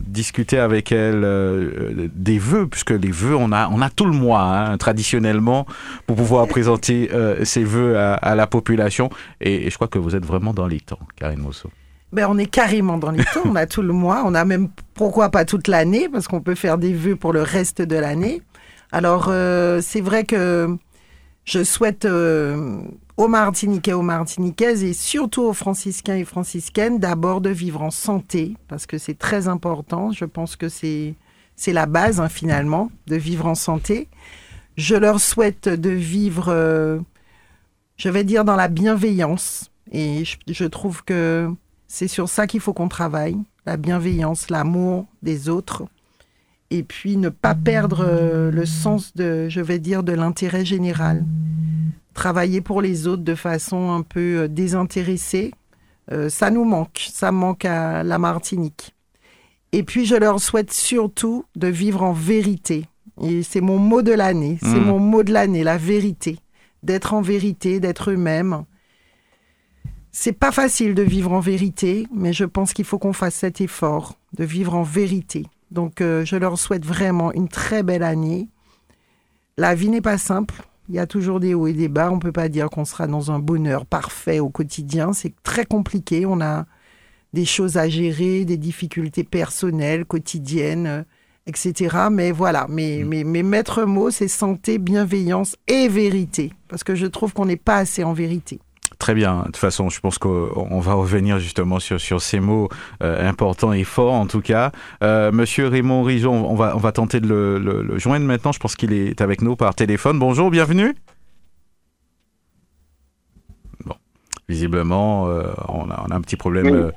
discuter avec elle des vœux, puisque les vœux, on a, on a tout le mois, hein, traditionnellement, pour pouvoir présenter ces vœux à, à la population. Et, et je crois que vous êtes vraiment dans les temps, Karine Mousseau ben, on est carrément dans les temps. On a tout le mois. On a même, pourquoi pas toute l'année, parce qu'on peut faire des vœux pour le reste de l'année. Alors, euh, c'est vrai que je souhaite euh, aux Martiniquais, aux Martiniquaises et surtout aux franciscains et franciscaines d'abord de vivre en santé, parce que c'est très important. Je pense que c'est, c'est la base, hein, finalement, de vivre en santé. Je leur souhaite de vivre, euh, je vais dire, dans la bienveillance. Et je, je trouve que c'est sur ça qu'il faut qu'on travaille, la bienveillance, l'amour des autres, et puis ne pas perdre euh, le sens de, je vais dire, de l'intérêt général. Travailler pour les autres de façon un peu euh, désintéressée, euh, ça nous manque, ça manque à la Martinique. Et puis je leur souhaite surtout de vivre en vérité. Et c'est mon mot de l'année, c'est mmh. mon mot de l'année, la vérité. D'être en vérité, d'être eux-mêmes, c'est pas facile de vivre en vérité, mais je pense qu'il faut qu'on fasse cet effort de vivre en vérité. Donc, euh, je leur souhaite vraiment une très belle année. La vie n'est pas simple. Il y a toujours des hauts et des bas. On ne peut pas dire qu'on sera dans un bonheur parfait au quotidien. C'est très compliqué. On a des choses à gérer, des difficultés personnelles, quotidiennes, euh, etc. Mais voilà, mes, mm. mes maîtres mots, c'est santé, bienveillance et vérité. Parce que je trouve qu'on n'est pas assez en vérité. Très bien. De toute façon, je pense qu'on va revenir justement sur, sur ces mots euh, importants et forts, en tout cas. Euh, Monsieur Raymond Rijon, on va, on va tenter de le, joindre maintenant. Je pense qu'il est avec nous par téléphone. Bonjour, bienvenue. Bon, visiblement, euh, on, a, on, a, un petit problème.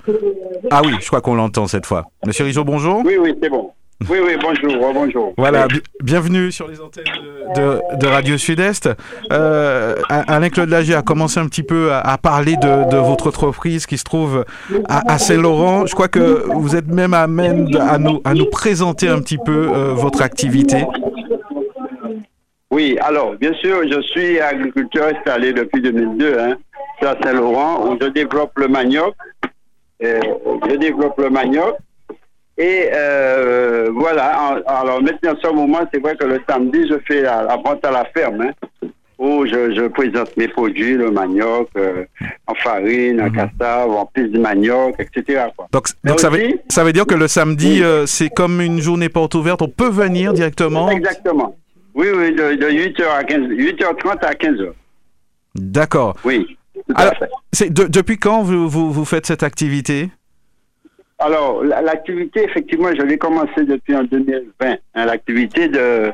Ah oui, je crois qu'on l'entend cette fois. Monsieur Rijon, bonjour. Oui, oui, c'est bon. Oui, oui, bonjour, bonjour. Voilà, bienvenue sur les antennes de, Radio Sud-Est. Euh, Alain-Claude Lagier a commencé un petit peu à, parler de, votre entreprise qui se trouve à, Saint-Laurent. Je crois que vous êtes même à même à nous, à nous présenter un petit peu euh, votre activité. Oui, alors, bien sûr, je suis agriculteur installé depuis 2002 hein, à Saint-Laurent où je développe le manioc. Euh, je développe le manioc et euh, voilà, alors maintenant, en ce moment, c'est vrai que le samedi, je fais la, vente à la ferme, hein, où je, présente mes produits, le manioc, euh, en farine, en mhm. cassave, en piste de manioc, etc. Donc, donc ça, veut, ça veut dire que le samedi, euh, c'est comme une journée porte ouverte, on peut venir directement Exactement. Oui, oui, de, 8h à 15, 8h30 à 15h. D'accord. Oui. Alors, depuis quand vous, vous, vous faites cette activité? Alors, l'activité, effectivement, je l'ai commencé depuis en 2020. Hein, l'activité de,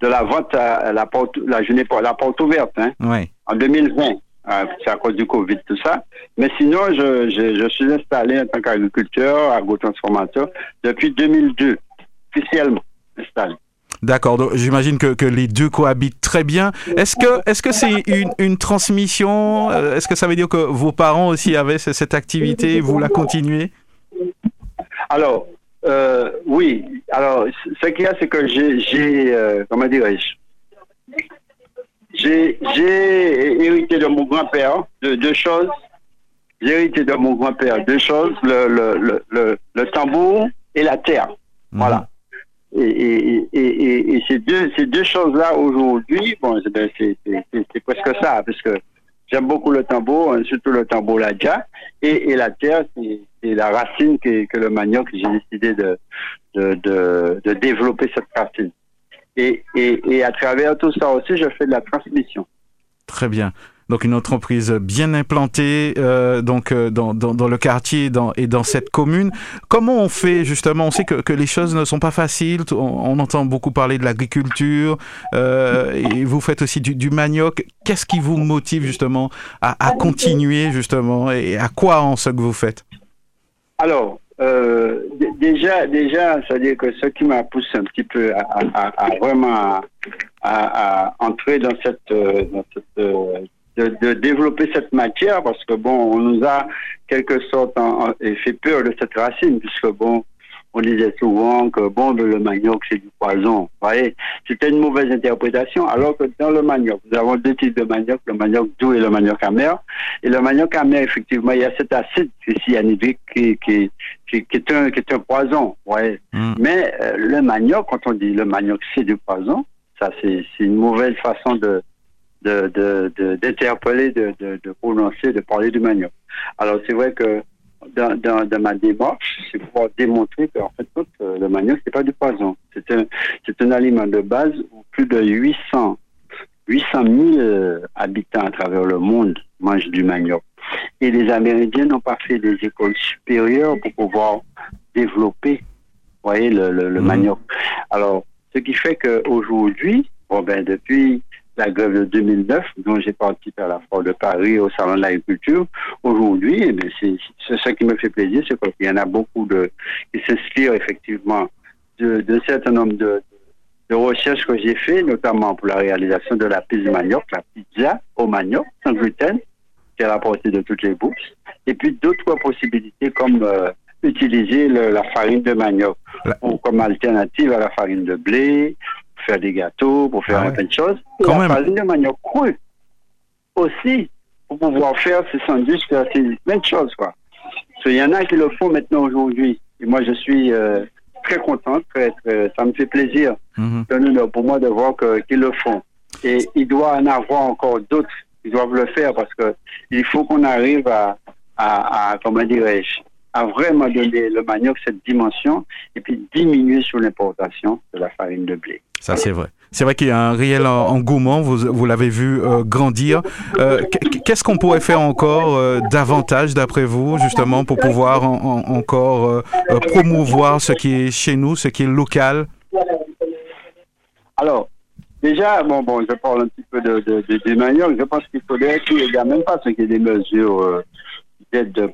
de la vente à la porte, la journée, la porte ouverte. Hein, oui. En 2020. Euh, c'est à cause du Covid, tout ça. Mais sinon, je, je, je suis installé en tant qu'agriculteur, agrotransformateur, depuis 2002, officiellement installé. D'accord, j'imagine que, que, les deux cohabitent très bien. Est-ce que est-ce que c'est une, une transmission euh, Est-ce que ça veut dire que vos parents aussi avaient cette activité vous la continuez? Alors, euh, oui. Alors, ce qu'il y a, c'est que j'ai, euh, comment dirais-je, j'ai, hérité de mon grand-père de deux choses. J'ai hérité de mon grand-père deux choses, le, le, le, le, tambour et la terre. Mhm. Voilà. Et, et, et, et, ces deux, ces deux choses-là, aujourd'hui, bon, c'est, presque ça, parce que j'aime beaucoup le tambour, hein, surtout le tambour ladja, et, et la terre, c'est c'est la racine que, le manioc, j'ai décidé de, de, de, développer cette racine. Et, et, et, à travers tout ça aussi, je fais de la transmission. Très bien. donc une entreprise bien implantée euh, donc euh, dans, dans, le quartier et dans, et cette commune. Comment on fait justement? On sait que, que les choses ne sont pas faciles. On, on entend beaucoup parler de l'agriculture euh, et vous faites aussi du, du manioc. Qu'est-ce qui vous motive justement à, à, continuer justement et à quoi en ce que vous faites? Alors, euh, déjà, déjà, c'est-à-dire que ce qui m'a poussé un petit peu à, à, à vraiment à, entrer dans cette, euh, dans cette euh, de, de, développer cette matière parce que bon, on nous a quelque sorte fait peur de cette racine puisque bon, on disait souvent que bon, le manioc c'est du poison. Vous voyez, c'était une mauvaise interprétation. Alors que dans le manioc, nous avons deux types de manioc, le manioc doux et le manioc amer. Et le manioc amer, effectivement, il y a cet acide cyanhydrique qui, qui, qui, qui, est un, qui est un poison. Vous voyez. Mm. Mais euh, le manioc, quand on dit le manioc c'est du poison, ça c'est une mauvaise façon de d'interpeller, de, de, de, de, prononcer, de parler du manioc. Alors c'est vrai que dans, dans, dans, ma démarche, c'est pour démontrer qu'en fait, le manioc, c'est pas du poison. C'est un, c'est un aliment de base où plus de 800, 800 000 habitants à travers le monde mangent du manioc. Et les Amérindiens n'ont pas fait des écoles supérieures pour pouvoir développer, voyez, le, le, le mmh. manioc. Alors, ce qui fait qu'aujourd'hui, bon ben, depuis la grève de 2009, dont j'ai participé à la foire de Paris au Salon de l'agriculture. Aujourd'hui, eh c'est ce qui me fait plaisir, c'est qu'il y en a beaucoup de, qui s'inspirent effectivement de, de certain nombre de, de recherches que j'ai fait, notamment pour la réalisation de la pizza manioc, la pizza au manioc, sans gluten, qui est à la portée de toutes les bourses, et puis d'autres possibilités comme euh, utiliser le, la farine de manioc ou comme alternative à la farine de blé, faire des gâteaux, pour faire ah ouais. plein de choses. Et Quand la même. farine de manioc cru aussi, pour pouvoir faire ces sandwichs, faire ces, plein de choses, quoi. Il y en a qui le font maintenant aujourd'hui. Et moi, je suis euh, très content, très, très, ça me fait plaisir Mhm. pour moi de voir qu'ils le font. Et il doit en avoir encore d'autres qui doivent le faire parce que il faut qu'on arrive à, à, à comment dirais-je, à vraiment donner le manioc cette dimension et puis diminuer sur l'importation de la farine de blé. Ça, c'est vrai. C'est vrai qu'il y a un réel engouement, vous, vous l'avez vu euh, grandir. Euh, Qu'est-ce qu'on pourrait faire encore euh, davantage, d'après vous, justement, pour pouvoir en, en, encore promouvoir ce qui est chez nous, ce qui est local? Alors, déjà, bon, bon, je parle un petit peu de, de, de, de manioc. Je pense qu'il faudrait qu'il n'y ait même pas ce qui est des mesures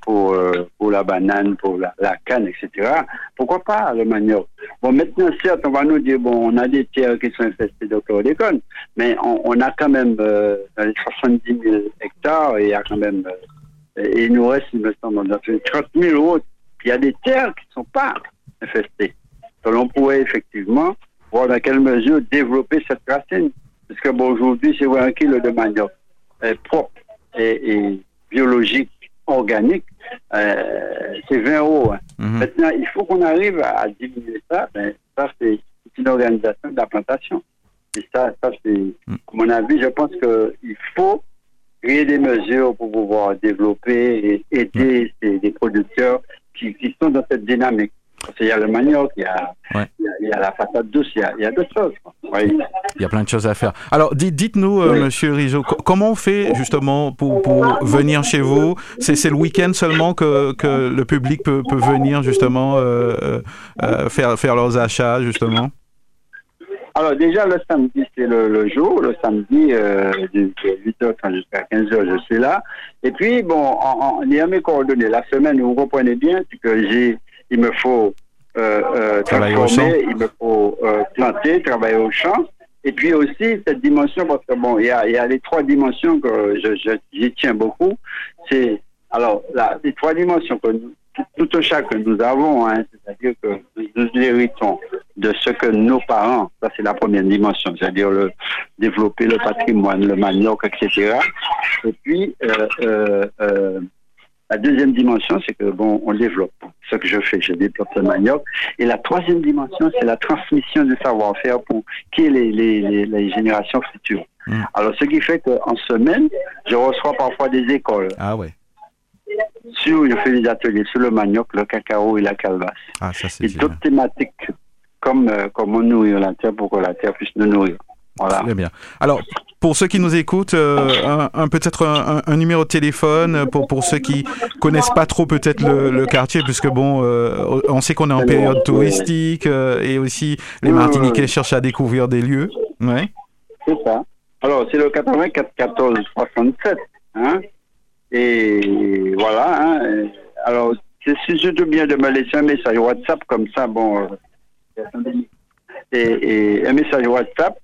pour, euh, pour la banane, pour la, canne, etc. Pourquoi pas le manioc? Bon, maintenant, certes, on va nous dire, bon, on a des terres qui sont infestées de chlordécone, mais on, a quand même, euh, les 70 000 hectares, euh, et il nous reste, il me semble, 30 000 autres. Il y a des terres qui ne sont pas infestées. Donc, on pourrait effectivement voir dans quelle mesure développer cette racine. Parce que, bon, aujourd'hui, c'est un kilo de manioc propre et biologique organique, euh, c'est 20 euros. Hein. Mm -hmm. Maintenant, il faut qu'on arrive à, à, diminuer ça. Ben, ça, c'est une organisation de la plantation. Et ça, ça c'est, mm. à mon avis, je pense qu'il faut créer des mesures pour pouvoir développer et aider mm. des producteurs qui, qui, sont dans cette dynamique. Qu'il y a le manioc, il y a, ouais. il, y a, il y a la patate douce, il y a, il y a d'autres choses. Oui. Il y a plein de choses à faire. Alors, dites-nous, euh, oui. Monsieur Rizzo, comment on fait justement pour, pour venir chez vous? C'est le week-end seulement que, que le public peut, peut venir justement euh, euh, faire, faire leurs achats justement? Alors déjà le samedi c'est le, le, jour, le samedi euh, de 8h30 jusqu'à 15h je suis là. Et puis bon, en, en, il y a mes coordonnées. La semaine vous comprenez bien que j'ai, il me faut euh, euh, transformer, il me faut euh, planter, travailler au champ. Et puis aussi cette dimension parce que bon, il y a, y a les trois dimensions que je, je j'y tiens beaucoup. C'est alors là, les trois dimensions que nous, tout au chat que nous avons, hein, c'est-à-dire que nous héritons de ce que nos parents, ça c'est la première dimension, c'est-à-dire le développer le patrimoine, le manioc, etc. Et puis euh, euh, euh, la deuxième dimension, c'est que bon, on développe. Ce que je fais, je développe le manioc. Et la troisième dimension, c'est la transmission du savoir-faire pour qui est les, les, les, les générations futures. Mmh. Alors, ce qui fait qu'en semaine, je reçois parfois des écoles. Ah ouais sur, je fais des ateliers sur le manioc, le cacao et la calebasse. Ah, ça, et d'autres thématiques comme euh, comment nourrir la terre pour que la terre puisse nous nourrir. Voilà. Très bien. Alors, pour ceux qui nous écoutent, un, un peut-être un, numéro de téléphone pour, pour ceux qui connaissent pas trop peut-être le, quartier, puisque bon, on sait qu'on est en période touristique et aussi les Martiniquais cherchent à découvrir des lieux. Ouais. C'est ça. Alors, c'est le 84 14 67. Hein? Et voilà. Hein? Alors, c'est surtout bien de me laisser un message WhatsApp comme ça. Bon, euh, et, un message WhatsApp.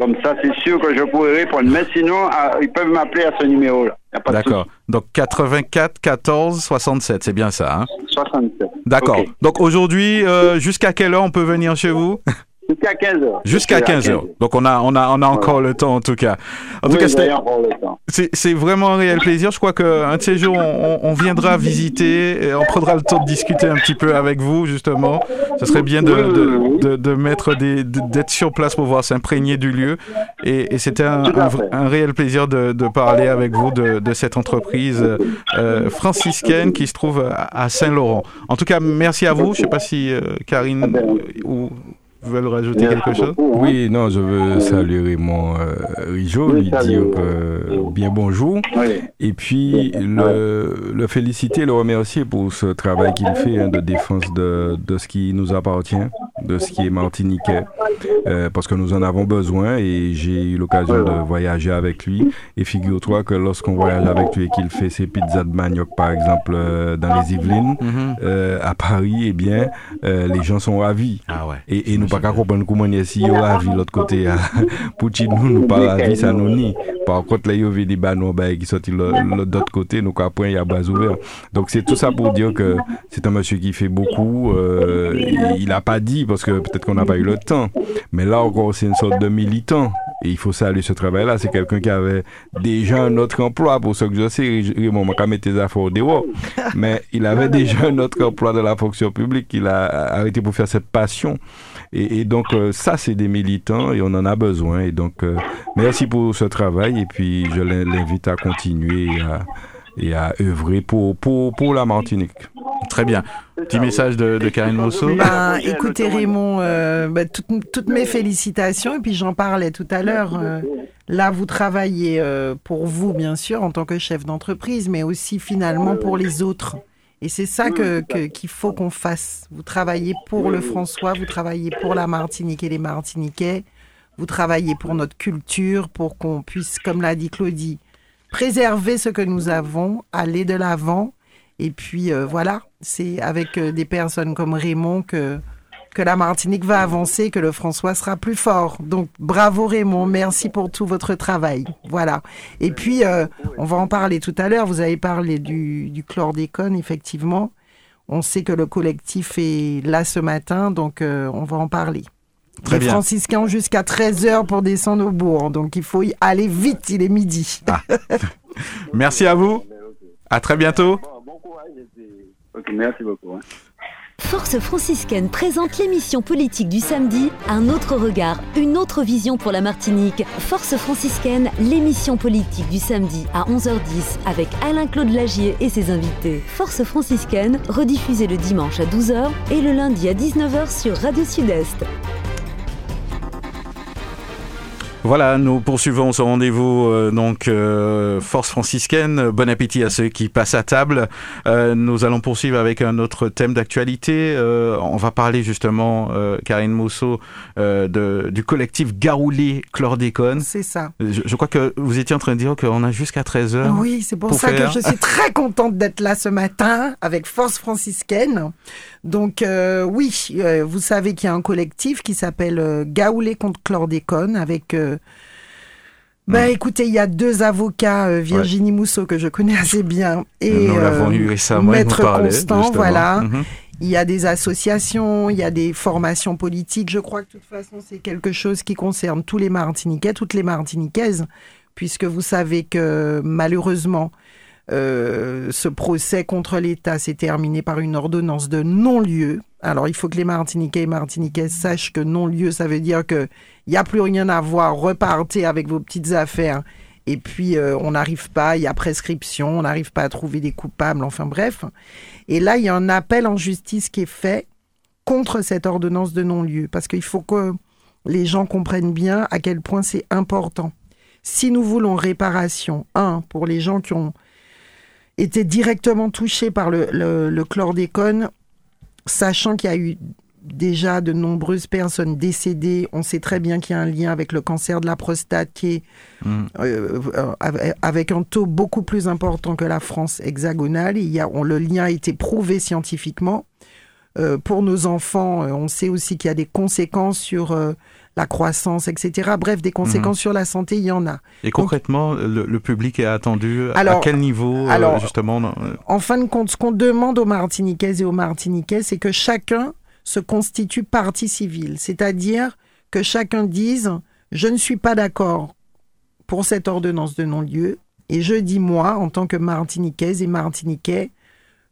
Comme ça, c'est sûr que je pourrai répondre. Mais sinon, ah, ils peuvent m'appeler à ce numéro-là. D'accord. Donc 84 14 67, c'est bien ça. Hein? 67. D'accord. Donc aujourd'hui, euh, jusqu'à quelle heure on peut venir chez vous? Jusqu'à 15 heures. Jusqu'à 15 heures. Donc on a, on a, on a encore le temps en tout cas. En tout cas, c'est vraiment un réel plaisir. Je crois qu'un de ces jours, on, viendra visiter et on prendra le temps de discuter un petit peu avec vous justement. Ce serait bien de, de, de, mettre des, d'être sur place pour pouvoir s'imprégner du lieu. Et, c'était un, un, réel plaisir de, parler avec vous de, cette entreprise euh, franciscaine qui se trouve à, Saint-Laurent. En tout cas, merci à vous. Je ne sais pas si euh, Karine ah ben, ou vous voulez rajouter quelque chose? hein. Oui, non, je veux saluer Raymond euh, Rijo, lui dire bien bonjour. Et puis le, le, féliciter, le remercier pour ce travail qu'il fait hein, de défense de, de, ce qui nous appartient, de ce qui est martiniquais, euh, parce que nous en avons besoin et j'ai eu l'occasion de voyager avec lui. Et figure-toi que lorsqu'on voyage avec lui et qu'il fait ses pizzas de manioc, par exemple, euh, dans les Yvelines, mm-hmm. euh, à Paris, eh bien, euh, les gens sont ravis. Ah ouais. Et, et nous yo hein. ni par yo bah bah donc c'est tout ça pour dire que c'est un monsieur qui fait beaucoup euh, il a pas dit parce que peut-être qu'on n'a pas eu le temps mais là encore c'est une sorte de militant et il faut saluer ce travail-là. C'est quelqu'un qui avait déjà un autre emploi, pour ce que je sais. Raymond m'a mettre tes affaires dehors. Mais il avait déjà un autre emploi de la fonction publique. Il a arrêté pour faire cette passion. Et, donc, euh, ça, c'est des militants et on en a besoin. Et donc, euh, merci pour ce travail. Et puis, je l'invite à continuer et à, œuvrer pour, pour, pour la Martinique. Très bien. Petit message de, de Karine Mousseau. Ben, écoutez Raymond, euh, ben, toutes, mes félicitations et puis j'en parlais tout à l'heure. là, vous travaillez pour vous, bien sûr, en tant que chef d'entreprise, mais aussi finalement pour les autres. Et c'est ça que, qu'il faut qu'on fasse. Vous travaillez pour le François, vous travaillez pour la Martinique et les Martiniquais, vous travaillez pour notre culture, pour qu'on puisse, comme l'a dit Claudie, préserver ce que nous avons, aller de l'avant. Et puis euh, voilà, c'est avec euh, des personnes comme Raymond que que la Martinique va avancer, que le François sera plus fort. Donc bravo Raymond, merci pour tout votre travail. Voilà. Et puis, euh, on va en parler tout à l'heure. Vous avez parlé du, du chlordécone, effectivement. On sait que le collectif est là ce matin, donc euh, on va en parler. Très Les franciscains jusqu'à 13h pour descendre au bourg. Donc il faut y aller vite, il est midi. Ah. Merci à vous. À très bientôt. merci beaucoup. Hein. Force franciscaine présente l'émission politique du samedi, un autre regard, une autre vision pour la Martinique. Force franciscaine, l'émission politique du samedi à 11h10 avec Alain-Claude Lagier et ses invités. Force franciscaine, rediffusée le dimanche à 12h et le lundi à 19h sur Radio Sud-Est. Voilà, nous poursuivons ce rendez-vous euh, donc euh, Force franciscaine. Bon appétit à ceux qui passent à table. Euh, nous allons poursuivre avec un autre thème d'actualité. on va parler justement, Karine Mousseau, de, du collectif Garoulé Chlordécone. C'est ça. Je, crois que vous étiez en train de dire qu'on a jusqu'à 13h. Oui, c'est pour, ça que je suis très contente d'être là ce matin avec Force franciscaine. Donc oui, vous savez qu'il y a un collectif qui s'appelle Gaoulé contre Chlordécone avec bah écoutez, il y a deux avocats, euh, Virginie Mousseau que je connais assez bien et Nous l'avons eu récemment, Maître Constant, voilà. Mhm. Il y a des associations, il y a des formations politiques. Je crois que de toute façon, c'est quelque chose qui concerne tous les Martiniquais, toutes les Martiniquaises, puisque vous savez que malheureusement, euh, ce procès contre l'État s'est terminé par une ordonnance de non-lieu. Alors, il faut que les Martiniquais et Martiniquaises sachent que non-lieu, ça veut dire que il n'y a plus rien à voir, repartez avec vos petites affaires. Et puis, euh, on n'arrive pas, il y a prescription, on n'arrive pas à trouver des coupables, enfin bref. Et là, il y a un appel en justice qui est fait contre cette ordonnance de non-lieu, parce qu'il faut que les gens comprennent bien à quel point c'est important. Si nous voulons réparation, un, pour les gens qui ont été directement touchés par le, le chlordécone, sachant qu'il y a eu déjà de nombreuses personnes décédées. On sait très bien qu'il y a un lien avec le cancer de la prostate qui est mm. euh, euh, avec un taux beaucoup plus important que la France hexagonale. Il y a, on, le lien a été prouvé scientifiquement. Euh, pour nos enfants, on sait aussi qu'il y a des conséquences sur la croissance, etc. Bref, des conséquences mm. sur la santé, il y en a. Et concrètement, le, public est attendu à quel niveau, justement En fin de compte, ce qu'on demande aux Martiniquaises et aux Martiniquais, c'est que chacun se constitue partie civile, c'est-à-dire que chacun dise je ne suis pas d'accord pour cette ordonnance de non-lieu et je dis moi, en tant que Martiniquaise et Martiniquais,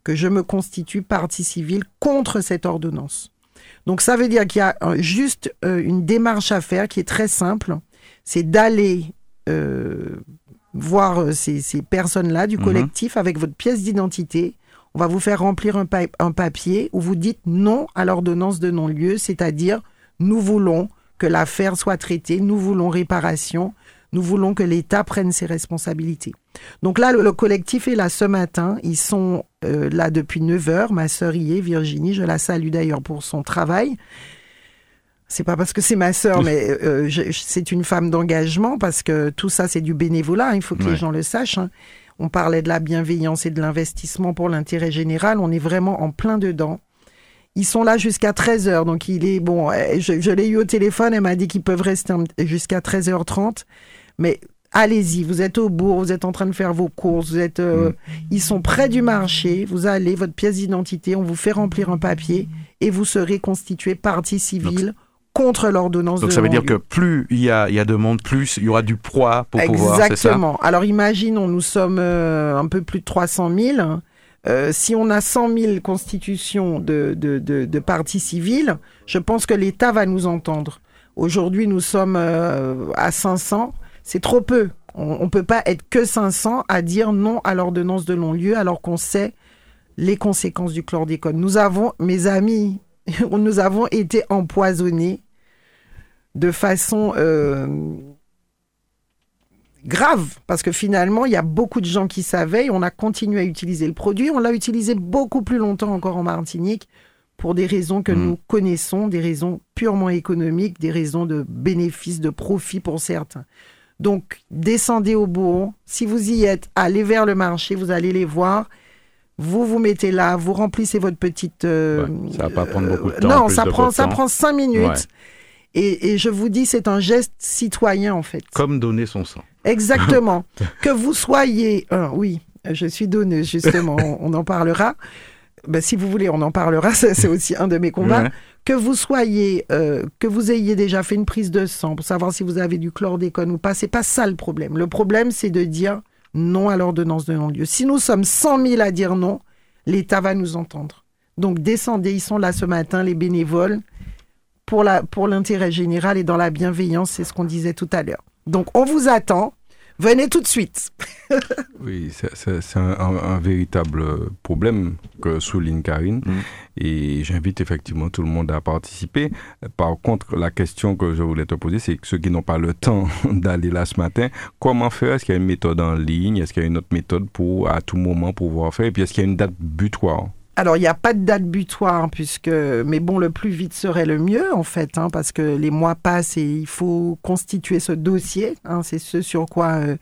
que je me constitue partie civile contre cette ordonnance. Donc ça veut dire qu'il y a euh, juste euh, une démarche à faire qui est très simple, c'est d'aller euh, voir ces, personnes-là du mhm. collectif avec votre pièce d'identité. On va vous faire remplir un, un papier où vous dites non à l'ordonnance de non-lieu, c'est-à-dire nous voulons que l'affaire soit traitée, nous voulons réparation, nous voulons que l'État prenne ses responsabilités. Donc là, le, collectif est là ce matin. Ils sont euh, là depuis 9 heures. Ma sœur y est, Virginie. Je la salue d'ailleurs pour son travail. C'est pas parce que c'est ma sœur, mais euh, c'est une femme d'engagement parce que tout ça, c'est du bénévolat. Il faut que les gens le sachent. Hein. On parlait de la bienveillance et de l'investissement pour l'intérêt général. On est vraiment en plein dedans. Ils sont là jusqu'à 13h. Donc, il est bon. Eh, je, l'ai eu au téléphone. Elle m'a dit qu'ils peuvent rester jusqu'à 13h30. Mais allez-y. Vous êtes au bourg. Vous êtes en train de faire vos courses. Vous êtes, euh, mm. Ils sont près du marché. Vous allez, votre pièce d'identité. On vous fait remplir un papier et vous serez constitué partie civile contre l'ordonnance Donc ça veut dire que plus il y, a, il y a de monde, plus il y aura du poids pour pouvoir. Exactement. Alors imaginons, nous sommes euh, un peu plus de 300 000. Euh, si on a 100 000 constitutions de, de, de, partis civils, je pense que l'État va nous entendre. Aujourd'hui, nous sommes euh, à 500. C'est trop peu. On ne peut pas être que 500 à dire non à l'ordonnance de non-lieu alors qu'on sait les conséquences du chlordécone. Nous avons, mes amis, nous avons été empoisonnés de façon euh, grave, parce que finalement, il y a beaucoup de gens qui savaient, et on a continué à utiliser le produit, on l'a utilisé beaucoup plus longtemps encore en Martinique, pour des raisons que mm. nous connaissons, des raisons purement économiques, des raisons de bénéfices, de profit pour certains. Donc, descendez au bourg. Si vous y êtes, allez vers le marché, vous allez les voir. Vous vous mettez là, vous remplissez votre petite. Euh, ça va pas prendre beaucoup de temps. non, ça prend, ça prend cinq minutes. Et, je vous dis, c'est un geste citoyen, en fait. Comme donner son sang. Exactement. que vous soyez... oui, je suis donneuse, justement, on, en parlera. Ben, si vous voulez, on en parlera, c'est aussi un de mes combats. Que vous soyez, euh, que vous ayez déjà fait une prise de sang pour savoir si vous avez du chlordécone ou pas, c'est pas ça le problème. Le problème, c'est de dire non à l'ordonnance de non-lieu. Si nous sommes 100 000 à dire non, l'État va nous entendre. Donc descendez, ils sont là ce matin, les bénévoles pour l'intérêt général et dans la bienveillance, c'est ce qu'on disait tout à l'heure. Donc on vous attend. Venez tout de suite. oui, c'est un, véritable problème que souligne Karine. Mm. Et j'invite effectivement tout le monde à participer. Par contre, la question que je voulais te poser, c'est que ceux qui n'ont pas le temps d'aller là ce matin, comment faire? Est-ce qu'il y a une méthode en ligne? Est-ce qu'il y a une autre méthode pour à tout moment pouvoir faire? Et puis est-ce qu'il y a une date butoir? Alors, il n'y a pas de date butoir, puisque, mais bon, le plus vite serait le mieux, en fait, hein, parce que les mois passent et il faut constituer ce dossier. Hein, c'est ce sur quoi euh,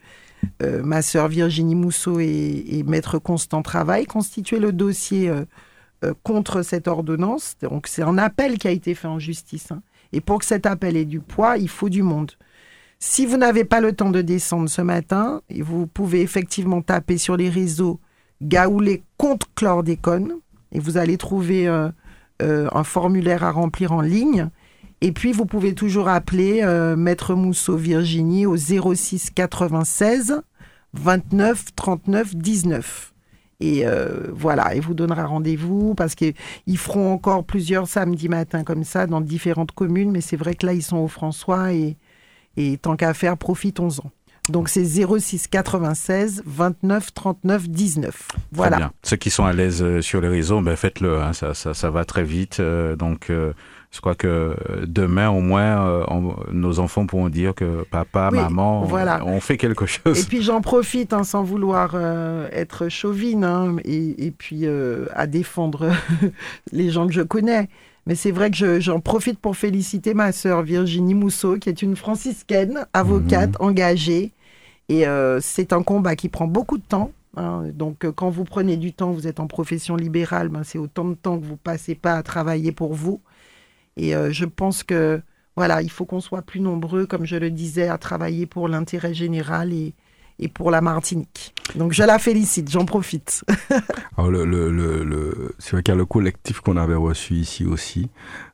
euh, ma sœur Virginie Mousseau et, Maître Constant travaillent, constituer le dossier euh, contre cette ordonnance. Donc, c'est un appel qui a été fait en justice. Hein. Et pour que cet appel ait du poids, il faut du monde. Si vous n'avez pas le temps de descendre ce matin, vous pouvez effectivement taper sur les réseaux Gaoulé contre chlordécone et vous allez trouver euh, euh, un formulaire à remplir en ligne. Et puis, vous pouvez toujours appeler euh, Maître Mousseau Virginie au 06 96 29 39 19. Et voilà, il vous donnera rendez-vous parce qu'ils feront encore plusieurs samedis matins comme ça dans différentes communes. Mais c'est vrai que là, ils sont au François et, et tant qu'à faire, profitons-en. Donc c'est 06 96 29 39 19. Voilà. Ceux qui sont à l'aise euh, sur les réseaux, ben faites-le. Hein. ça, ça, ça, va très vite. Euh, donc euh, je crois que demain, au moins, nos enfants pourront dire que papa, maman, voilà. on, fait quelque chose. Et puis j'en profite, hein, sans vouloir être chauvine, hein, et, et, puis à défendre les gens que je connais. Mais c'est vrai que j'en profite pour féliciter ma sœur Virginie Mousseau, qui est une franciscaine, avocate, mhm. engagée. Et euh, c'est un combat qui prend beaucoup de temps. Hein. Donc, euh, quand vous prenez du temps, vous êtes en profession libérale, ben, c'est autant de temps que vous passez pas à travailler pour vous. Et euh, je pense que, voilà, il faut qu'on soit plus nombreux, comme je le disais, à travailler pour l'intérêt général et, et pour la Martinique. Donc je la félicite, j'en profite. Alors le, le, le, c'est vrai qu'il y a le collectif qu'on avait reçu ici aussi,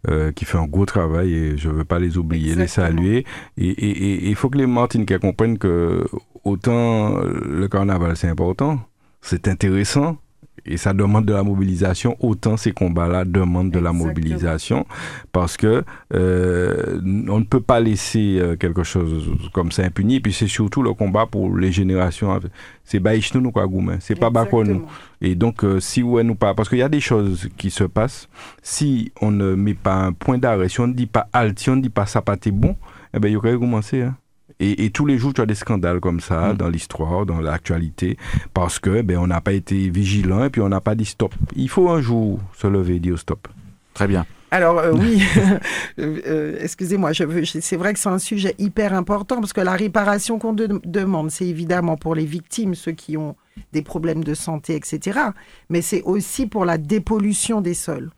euh, qui fait un gros travail et je ne veux pas les oublier, les saluer. Et il faut que les Martiniquais comprennent que autant le carnaval c'est important, c'est intéressant, et ça demande de la mobilisation, autant ces combats-là demandent de la mobilisation, parce que euh, on ne peut pas laisser euh, quelque chose comme ça impuni. Et puis c'est surtout le combat pour les générations. C'est baïch nous quoi c'est pas nous. Et donc euh, si ouais nous pas, parce qu'il y a des choses qui se passent. Si on ne met pas un point d'arrêt, si on ne dit pas halt, si on ne dit pas ça pas bon, eh ben il y aurait commencé. Hein. Et, tous les jours, tu as des scandales comme ça mm. dans l'histoire, dans l'actualité, parce que ben, on n'a pas été vigilant et puis on n'a pas dit stop. Il faut un jour se lever et dire stop. Très bien. Alors euh, oui, euh, euh, excusez-moi, c'est vrai que c'est un sujet hyper important parce que la réparation qu'on demande, c'est évidemment pour les victimes, ceux qui ont des problèmes de santé, etc. Mais c'est aussi pour la dépollution des sols.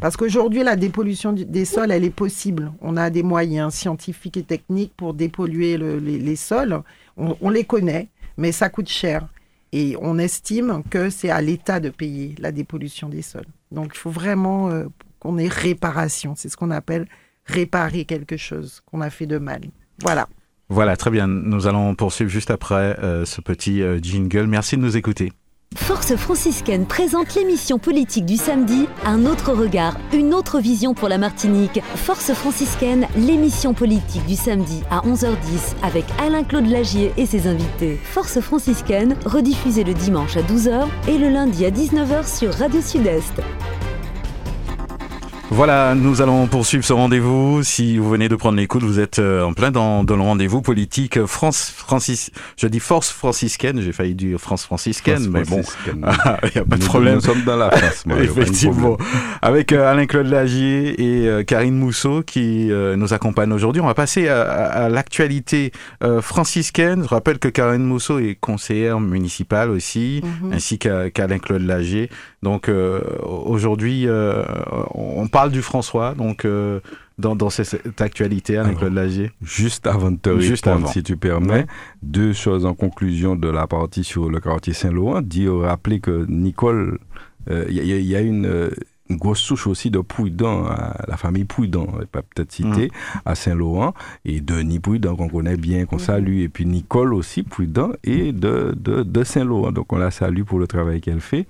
Parce qu'aujourd'hui, la dépollution des sols, elle est possible. On a des moyens scientifiques et techniques pour dépolluer les, sols. On, les connaît, mais ça coûte cher. Et on estime que c'est à l'État de payer la dépollution des sols. Donc il faut vraiment euh, qu'on ait réparation. C'est ce qu'on appelle réparer quelque chose qu'on a fait de mal. Voilà. Voilà, très bien. Nous allons poursuivre juste après euh, ce petit euh, jingle. Merci de nous écouter. Force franciscaine présente l'émission politique du samedi, un autre regard, une autre vision pour la Martinique. Force franciscaine, l'émission politique du samedi à 11h10 avec Alain-Claude Lagier et ses invités. Force franciscaine, rediffusée le dimanche à 12h et le lundi à 19h sur Radio Sud-Est. Voilà, nous allons poursuivre ce rendez-vous. Si vous venez de prendre l'écoute, vous êtes euh, en plein dans, dans le rendez-vous politique France Francis. Je dis force franciscaine, j'ai failli dire France franciscaine, mais bon, il n'y a pas de problème. Nous sommes dans la France, moi, effectivement. Avec euh, Alain Claude Lagier et euh, Karine Mousseau qui nous accompagnent aujourd'hui. On va passer à, l'actualité franciscaine. Je rappelle que Karine Mousseau est conseillère municipale aussi, mhm. ainsi qu'Alain Claude Lagier. Donc aujourd'hui, on parle parle du François, donc euh, dans, dans, cette actualité avec Claude Lagier. Juste avant de te répondre, si tu permets, deux choses en conclusion de la partie sur le quartier Saint-Laurent. Dire, rappeler que Nicole, il euh, y, a une euh, une grosse souche aussi de Pouydon, la famille Pouydon, pas peut-être cité, mm. à Saint-Laurent, et Denis Pouydon, qu'on connaît bien, qu'on mm. salue, et puis Nicole aussi Pouydon, et de, de, de Saint-Laurent. Donc on la salue pour le travail qu'elle fait.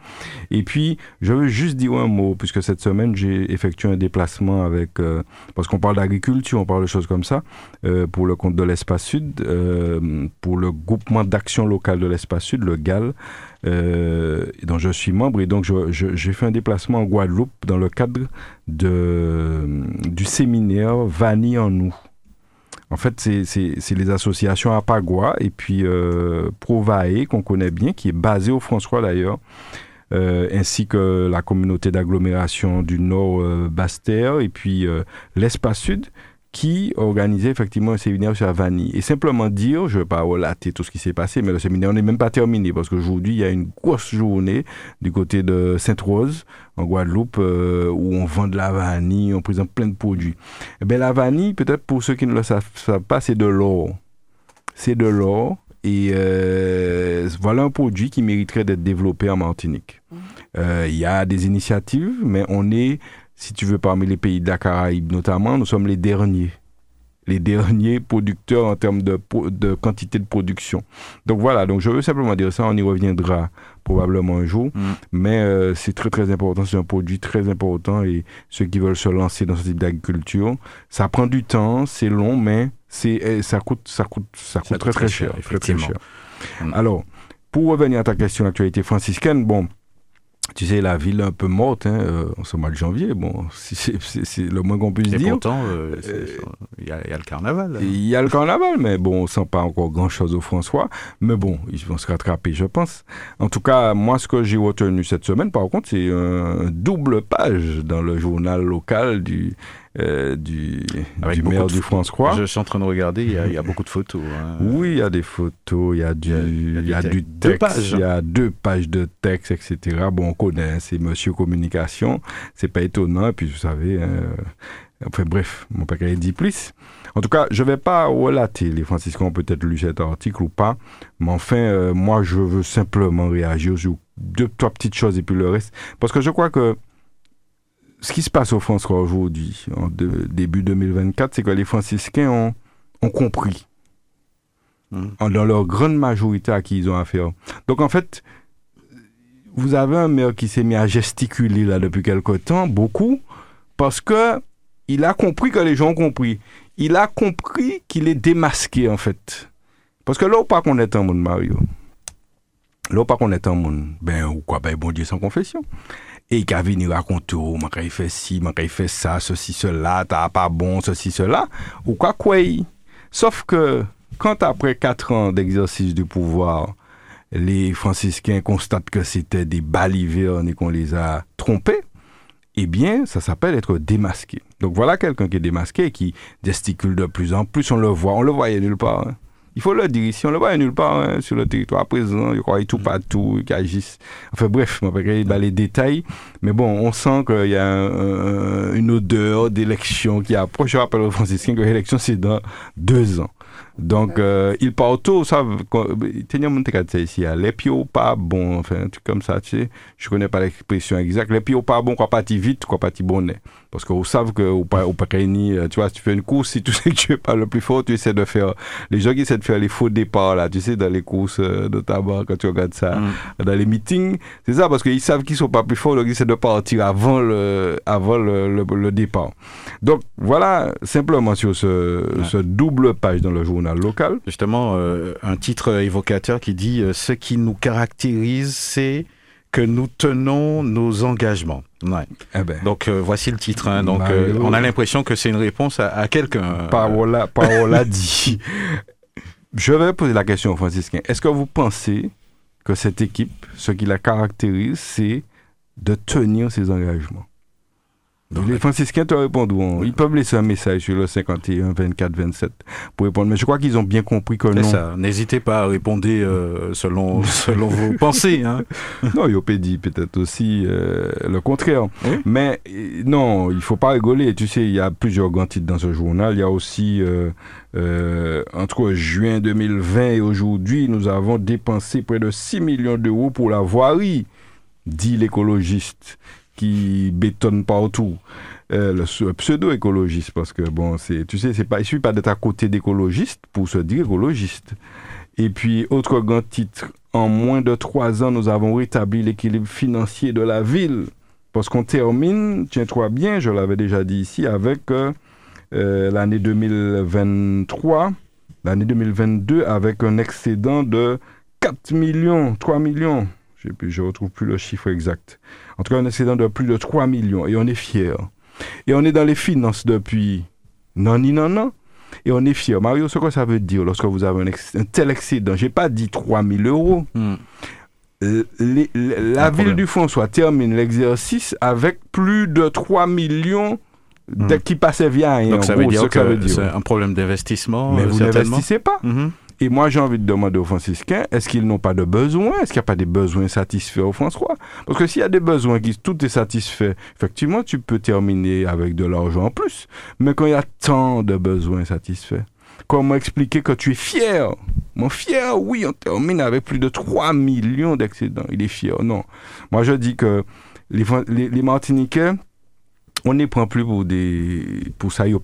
Et puis, je veux juste dire un mot, puisque cette semaine, j'ai effectué un déplacement avec, euh, parce qu'on parle d'agriculture, on parle de choses comme ça, euh, pour le compte de l'Espace Sud, euh, pour le groupement d'action locale de l'Espace Sud, le GAL, euh, dont je suis membre. Et donc, j'ai fait un déplacement en Guadeloupe dans le cadre de, du séminaire Vanille en nous. En fait, c'est les associations Apagua et puis euh, Provae, qu'on connaît bien, qui est basée au François d'ailleurs, euh, ainsi que la communauté d'agglomération du Nord euh, Basse-Terre et puis l'Espace Sud qui organisait effectivement un séminaire sur la vanille. Et simplement dire, je ne vais pas relater tout ce qui s'est passé, mais le séminaire n'est même pas terminé parce qu'aujourd'hui, il y a une grosse journée du côté de Sainte-Rose, en Guadeloupe, euh, où on vend de la vanille, on présente plein de produits. Eh bien, la vanille, peut-être pour ceux qui ne le savent, pas, c'est de l'or. C'est de l'or. Et euh, voilà un produit qui mériterait d'être développé en Martinique. Mmh. Euh, il y a des initiatives, mais on est si tu veux, parmi les pays de la Caraïbe notamment, nous sommes les derniers. Les derniers producteurs en termes de, de quantité de production. Donc voilà, donc je veux simplement dire ça, on y reviendra probablement un jour, mm. mais euh, c'est très très important, c'est un produit très important et ceux qui veulent se lancer dans ce type d'agriculture, ça prend du temps, c'est long, mais c'est eh, ça coûte ça coûte ça coûte très, très, cher, très, très cher. Mm. Alors, pour revenir à ta question l'actualité franciscaine, bon, tu sais, la ville un peu morte hein, euh, en ce mois de janvier. Bon, c'est le moins qu'on puisse Et dire. pourtant, euh, c'est- il y, y a le carnaval. Il y a le carnaval, mais bon, on sent pas encore grand-chose au François. Mais bon, ils vont se rattraper, je pense. En tout cas, moi, ce que j'ai retenu cette semaine, par contre, c'est un double page dans le journal local du, euh, du, Avec du maire de du François. Je suis en train de regarder, il y a, il y a beaucoup de photos. hein. Oui, il y a des photos, il y a du, il y a du du texte. Deux pages. il y a deux pages de texte, etc. Bon, on connaît, hein, c'est Monsieur Communication, c'est pas étonnant, et puis vous savez, euh, enfin bref, mon père dit plus. En tout cas, je vais pas relater, les franciscains ont peut-être lu cet article ou pas, mais enfin, euh, moi, je veux simplement réagir sur deux, trois petites choses et puis le reste, parce que je crois que ce qui se passe au François aujourd'hui, en de- début 2024, c'est que les franciscains ont, ont compris en- dans leur grande majorité à qui ils ont affaire. Donc en fait, vous avez un maire qui s'est mis à gesticuler là depuis quelque temps, beaucoup, parce que il a compris que les gens ont compris. Il a compris qu'il est démasqué en fait. Parce que là où pas qu'on est en monde Mario, là où pas qu'on est en monde, ben ou quoi, ben bon Dieu sans confession. Et il a venu raconter, oh, quand il fait ci, quand il fait ça, ceci, cela, t'as pas bon, ceci, cela, ou quoi, quoi. Sauf que, quand après quatre ans d'exercice du pouvoir, les franciscains constatent que c'était des balivernes et qu'on les a trompés, eh bien, ça s'appelle être démasqué. Donc voilà quelqu'un qui est démasqué qui gesticule de plus en plus. On le voit, on le voyait nulle part. hein. Il faut le dire ici, on le voyait nulle part hein, sur le territoire présent. Il croit tout partout, il agisse. Enfin bref, on va pas les détails. Mais bon, on sent qu'il y a un- un- une odeur d'élection qui approche. Je rappelle aux franciscains que l'élection, c'est dans deux ans. Donc, euh, il part tôt, ça, tenir mon ici, hein. les pieds pas bon, enfin, un truc comme ça, tu sais, je connais pas l'expression exacte, les pieds pas bon, quoi parti vite, quoi parti bonnet. Parce que vous savez que, ou pas, ou pas euh, tu vois, si tu fais une course, si tu sais que tu es pas le plus fort, tu essaies de faire, les gens qui essaient de faire les faux départs, là, tu sais, dans les courses euh, de tabac, quand tu regardes ça, dans les meetings, c'est ça, parce qu'ils savent qu'ils sont pas plus forts, donc ils essaient de partir avant le, avant le, le, le départ. Donc, voilà, simplement sur ce, ce double page dans le journal local. Justement, euh, un titre évocateur qui dit euh, Ce qui nous caractérise, c'est que nous tenons nos engagements. Ouais. Eh ben, Donc euh, voici le titre. hein. Donc euh, on a l'impression que c'est une réponse à, à quelqu'un. Parola, parola dit. Je vais poser la question aux franciscains. Est-ce que vous pensez que cette équipe, ce qui la caractérise, c'est de tenir ses engagements? Donc, les franciscains te répondront. Ils peuvent laisser un message sur le 51 24 27 pour répondre. Mais je crois qu'ils ont bien compris que non. ça. N'hésitez pas à répondre euh, selon, selon vos pensées. Hein. non, Yopé dit peut-être aussi euh, le contraire. Mais non, il faut pas rigoler. Tu sais, il y a plusieurs grands titres dans ce journal. Il y a aussi, euh, entre juin 2020 et aujourd'hui, nous avons dépensé près de 6 millions d'euros pour la voirie, dit l'écologiste qui bétonne partout. Euh, le pseudo-écologiste, parce que bon, c'est, tu sais, c'est pas, il suffit pas d'être à côté d'écologistes pour se dire écologiste. Et puis, autre grand titre, en moins de trois ans, nous avons rétabli l'équilibre financier de la ville. Parce qu'on termine, tiens-toi bien, je l'avais déjà dit ici, avec euh, euh, l'année 2023, l'année 2022, avec un excédent de 4 millions, 3 millions. Je ne retrouve plus le chiffre exact. En tout cas, un excédent de plus de 3 millions. Et on est fiers. Et on est dans les finances depuis non, ni non, non. Et on est fiers. Mario, ce que ça veut dire lorsque vous avez un, ex- un tel excédent Je n'ai pas dit 3 000 euros. Euh, les- les- la ville du François termine l'exercice avec plus de 3 millions de, qui passaient via rien. Donc ça gros, veut dire que c'est un problème d'investissement. Mais euh, vous n'investissez pas. Mhm. Et moi, j'ai envie de demander aux franciscains, est-ce qu'ils n'ont pas de besoins Est-ce qu'il n'y a pas des besoins satisfaits aux François? Parce que s'il y a des besoins qui tout est satisfait, effectivement, tu peux terminer avec de l'argent en plus. Mais quand il y a tant de besoins satisfaits, comment expliquer que tu es fier Mon fier, oui, on termine avec plus de 3 millions d'excédents. Il est fier. Non. Moi, je dis que les, les, les Martiniquais, on ne les prend plus pour des pour ça y.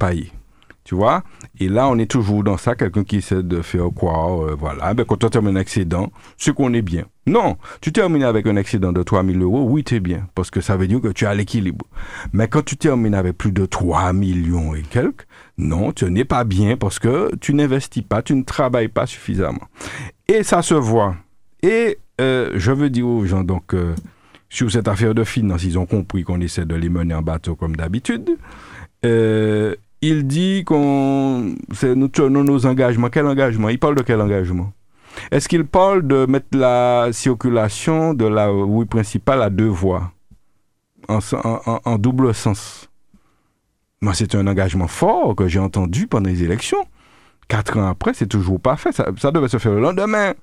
Tu vois? Et là, on est toujours dans ça, quelqu'un qui essaie de faire croire, euh, voilà, ben, quand on termine un excédent, c'est qu'on est bien. Non, tu termines avec un excédent de 3 000 euros, oui, tu es bien, parce que ça veut dire que tu as l'équilibre. Mais quand tu termines avec plus de 3 millions et quelques, non, tu n'es pas bien parce que tu n'investis pas, tu ne travailles pas suffisamment. Et ça se voit. Et euh, je veux dire aux gens, donc, euh, sur cette affaire de finance. Ils ont compris qu'on essaie de les mener en bateau comme d'habitude. Euh, il dit qu'on nous tenons nos engagements. Quel engagement? Il parle de quel engagement? Est-ce qu'il parle de mettre la circulation de la rue principale à deux voies, en, double sens Moi, c'est un engagement fort que j'ai entendu pendant les élections. Quatre ans après, c'est toujours pas fait. Ça, devait se faire le lendemain.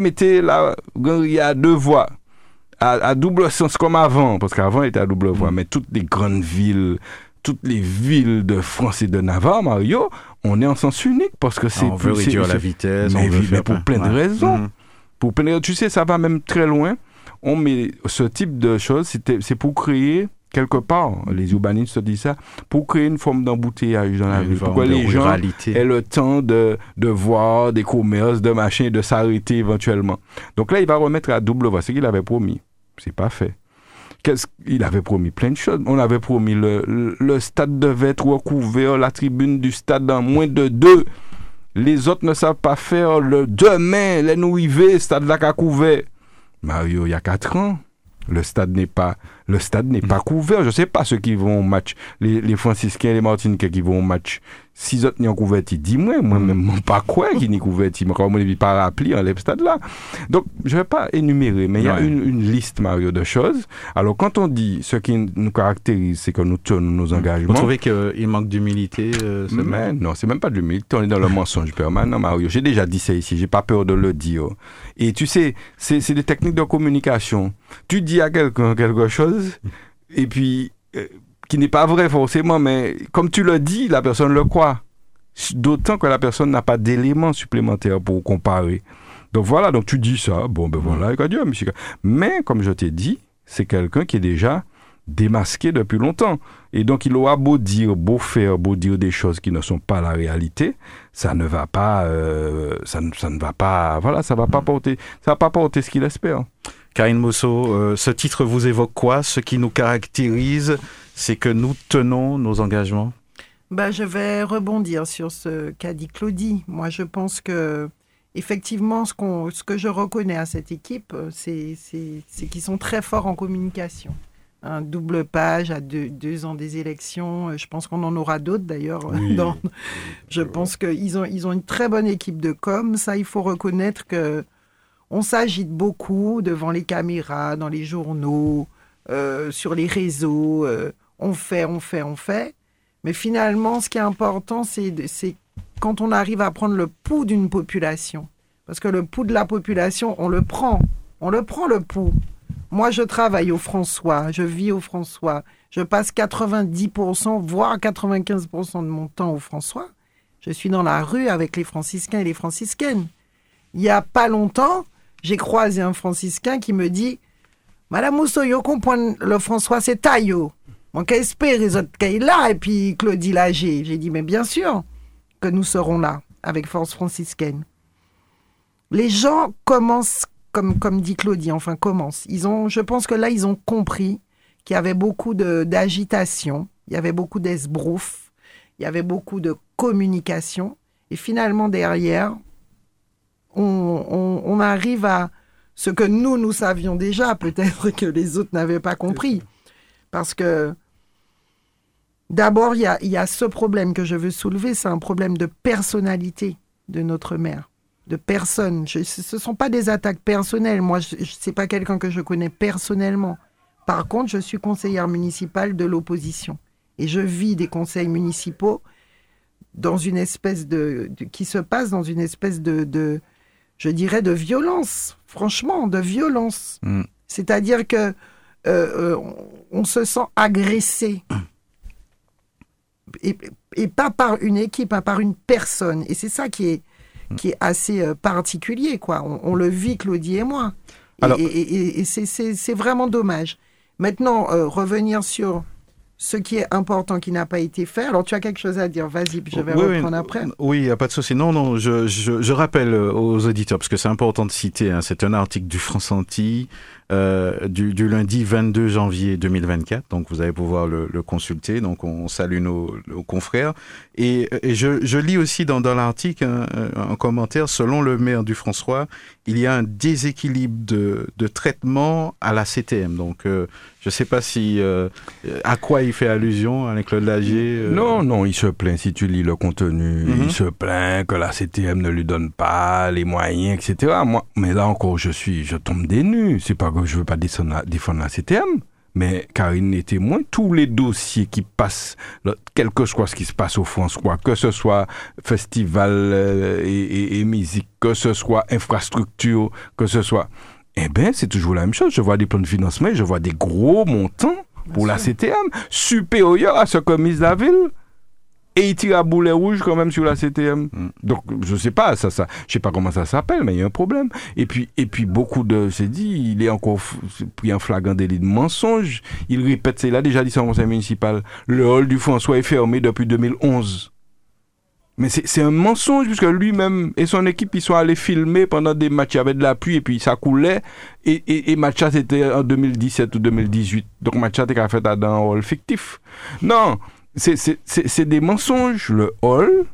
Mettez là, il y a deux voies. À, double sens comme avant, parce qu'avant il était à double voie, mm. mais toutes les grandes villes, toutes les villes de France et de Navarre, Mario, on est en sens unique parce que c'est on veut réduire la vitesse, mais, on pour plein de raisons. Mhm. Pour plein tu sais, ça va même très loin. On met ce type de choses, c'est pour créer quelque part, les urbanistes se disent ça, pour créer une forme d'embouteillage dans la ville, pour que les gens aient le temps de, de voir des commerces, de machins, de s'arrêter éventuellement. Donc là, il va remettre à double voie ce qu'il avait promis. C'est pas fait il avait promis plein de choses. On avait promis le, le, stade devait être recouvert, la tribune du stade en moins de deux. Les autres ne savent pas faire le demain, les nous stade là qu'a couvert. Mario, il y a quatre ans, le stade n'est pas le couvert. Je sais pas ceux qui vont au match, les, les franciscains les martiniquais qui vont au match. Si autres n'y en couverti, dis-moi, moi même pas quoi qui n'y couverti, mais comme on pas rappelé en stade là. Donc, je vais pas énumérer, mais il y a une, une, liste, Mario, de choses. Alors, quand on dit ce qui nous caractérise, c'est que nous tenons nos engagements. Vous trouvez qu'il manque d'humilité euh, mais Non, c'est même pas de l'humilité, on est dans le mensonge permanent, Mario. J'ai déjà dit ça ici, j'ai pas peur de le dire. Et tu sais, c'est des techniques de communication. Tu dis à quelqu'un quelque chose, et puis euh, qui n'est pas vrai forcément, mais comme tu le dis, la personne le croit. D'autant que la personne n'a pas d'éléments supplémentaires pour comparer. Donc voilà, donc tu dis ça, bon ben voilà, Dieu, monsieur. Mais comme je t'ai dit, c'est quelqu'un qui est déjà démasqué depuis longtemps. Et donc il aura beau dire, beau faire, beau dire des choses qui ne sont pas la réalité, ça ne va pas, euh, ça, ça, ne va pas, voilà, ça va pas porter, ça va pas porter ce qu'il espère. Karine Mosso, euh, ce titre vous évoque quoi? Ce qui nous caractérise, c'est que nous tenons nos engagements? Bah, Je vais rebondir sur ce qu'a dit Claudie. Moi, je pense que effectivement, ce, ce que je reconnais à cette équipe, euh, c'est qu'ils sont très forts en communication. Un double page à deux, ans des élections. Euh, je pense qu'on en aura d'autres d'ailleurs. Je pense qu'ils ont, ils ont une très bonne équipe de com. Ça, il faut reconnaître que on s'agite beaucoup devant les caméras, dans les journaux, euh, sur les réseaux. Euh, on fait, on fait, on fait. Mais finalement, ce qui est important, c'est quand on arrive à prendre le pouls d'une population. Parce que le pouls de la population, on le prend. On le prend, le pouls. Moi, je travaille au François, je vis au François. Je passe 90%, voire 95% de mon temps au François. Je suis dans la rue avec les franciscains et les franciscaines. Il n'y a pas longtemps, j'ai croisé un franciscain qui me dit Madame Mousseau, yo comprend le François, c'est taillot. Mon espère les autres là, et puis Claudie Lager. J'ai dit Mais bien sûr que nous serons là avec Force franciscaine. Les gens commencent, comme, comme dit Claudie, enfin commencent. Ils ont, je pense que là, ils ont compris qu'il y avait beaucoup d'agitation, il y avait beaucoup d'esbrouf, il y avait beaucoup de communication. Et finalement, derrière, on, arrive à ce que nous, nous savions déjà, peut-être que les autres n'avaient pas compris. Parce que d'abord, il y a, ce problème que je veux soulever, c'est un problème de personnalité de notre maire, de personne. ce ne sont pas des attaques personnelles. Moi, ce n'est pas quelqu'un que je connais personnellement. Par contre, je suis conseillère municipale de l'opposition. Et je vis des conseils municipaux dans une espèce de, qui se passe dans une espèce de, je dirais, de violence, franchement, de violence. Mm. C'est-à-dire que euh, euh, on, se sent agressé. Et, pas par une équipe, pas par une personne. Et c'est ça qui est, qui est assez euh, particulier, quoi. On, le vit, Claudie et moi. Et, et c'est vraiment dommage. Maintenant, revenir sur ce qui est important qui n'a pas été fait. Alors, tu as quelque chose à dire, vas-y, je vais reprendre après. Oui, il n'y a pas de souci. Non, non, je, je, je, rappelle aux auditeurs, parce que c'est important de citer, hein, c'est un article du France Anti euh, du, du, lundi 22 janvier 2024. Donc vous allez pouvoir le, le consulter. Donc on salue nos, nos confrères. Et, et je, je, lis aussi dans, dans l'article un, un, commentaire, selon le maire du François, il y a un déséquilibre de, de traitement à la CTM. Donc euh, je ne sais pas si euh, à quoi il fait allusion avec Claude Lagier. Euh... Non, non, il se plaint si tu lis le contenu, mm -hmm. il se plaint que la CTM ne lui donne pas les moyens, etc. Moi, mais là encore, je suis, je tombe des nues. C'est pas je veux pas défendre la, CTM. Mais Karine est témoin, tous les dossiers qui passent, quel que soit ce qui se passe au François, que ce soit festival euh, et, et, et musique, que ce soit infrastructure, que ce soit eh bien, c'est toujours la même chose. Je vois des plans de financement, je vois des gros montants pour Bien la sûr. CTM, supérieurs à ce que mise la ville. Et il tire à boulet rouge quand même sur la CTM. Mm. Donc, je sais pas, ça, ça, je sais pas comment ça s'appelle, mais il y a un problème. Et puis, et puis beaucoup de, c'est dit, il est encore pris en flagrant délit de mensonge. Il répète, c'est, a déjà dit au conseil municipal. Le hall du François est fermé depuis 2011. Mais c'est un mensonge, puisque lui-même et son équipe, ils sont allés filmer pendant des matchs avec de la pluie, et puis ça coulait. Et, et, et Matcha, c'était en 2017 ou 2018. Donc Matcha, était fait dans un hall fictif. Non, c'est des mensonges. Le hall,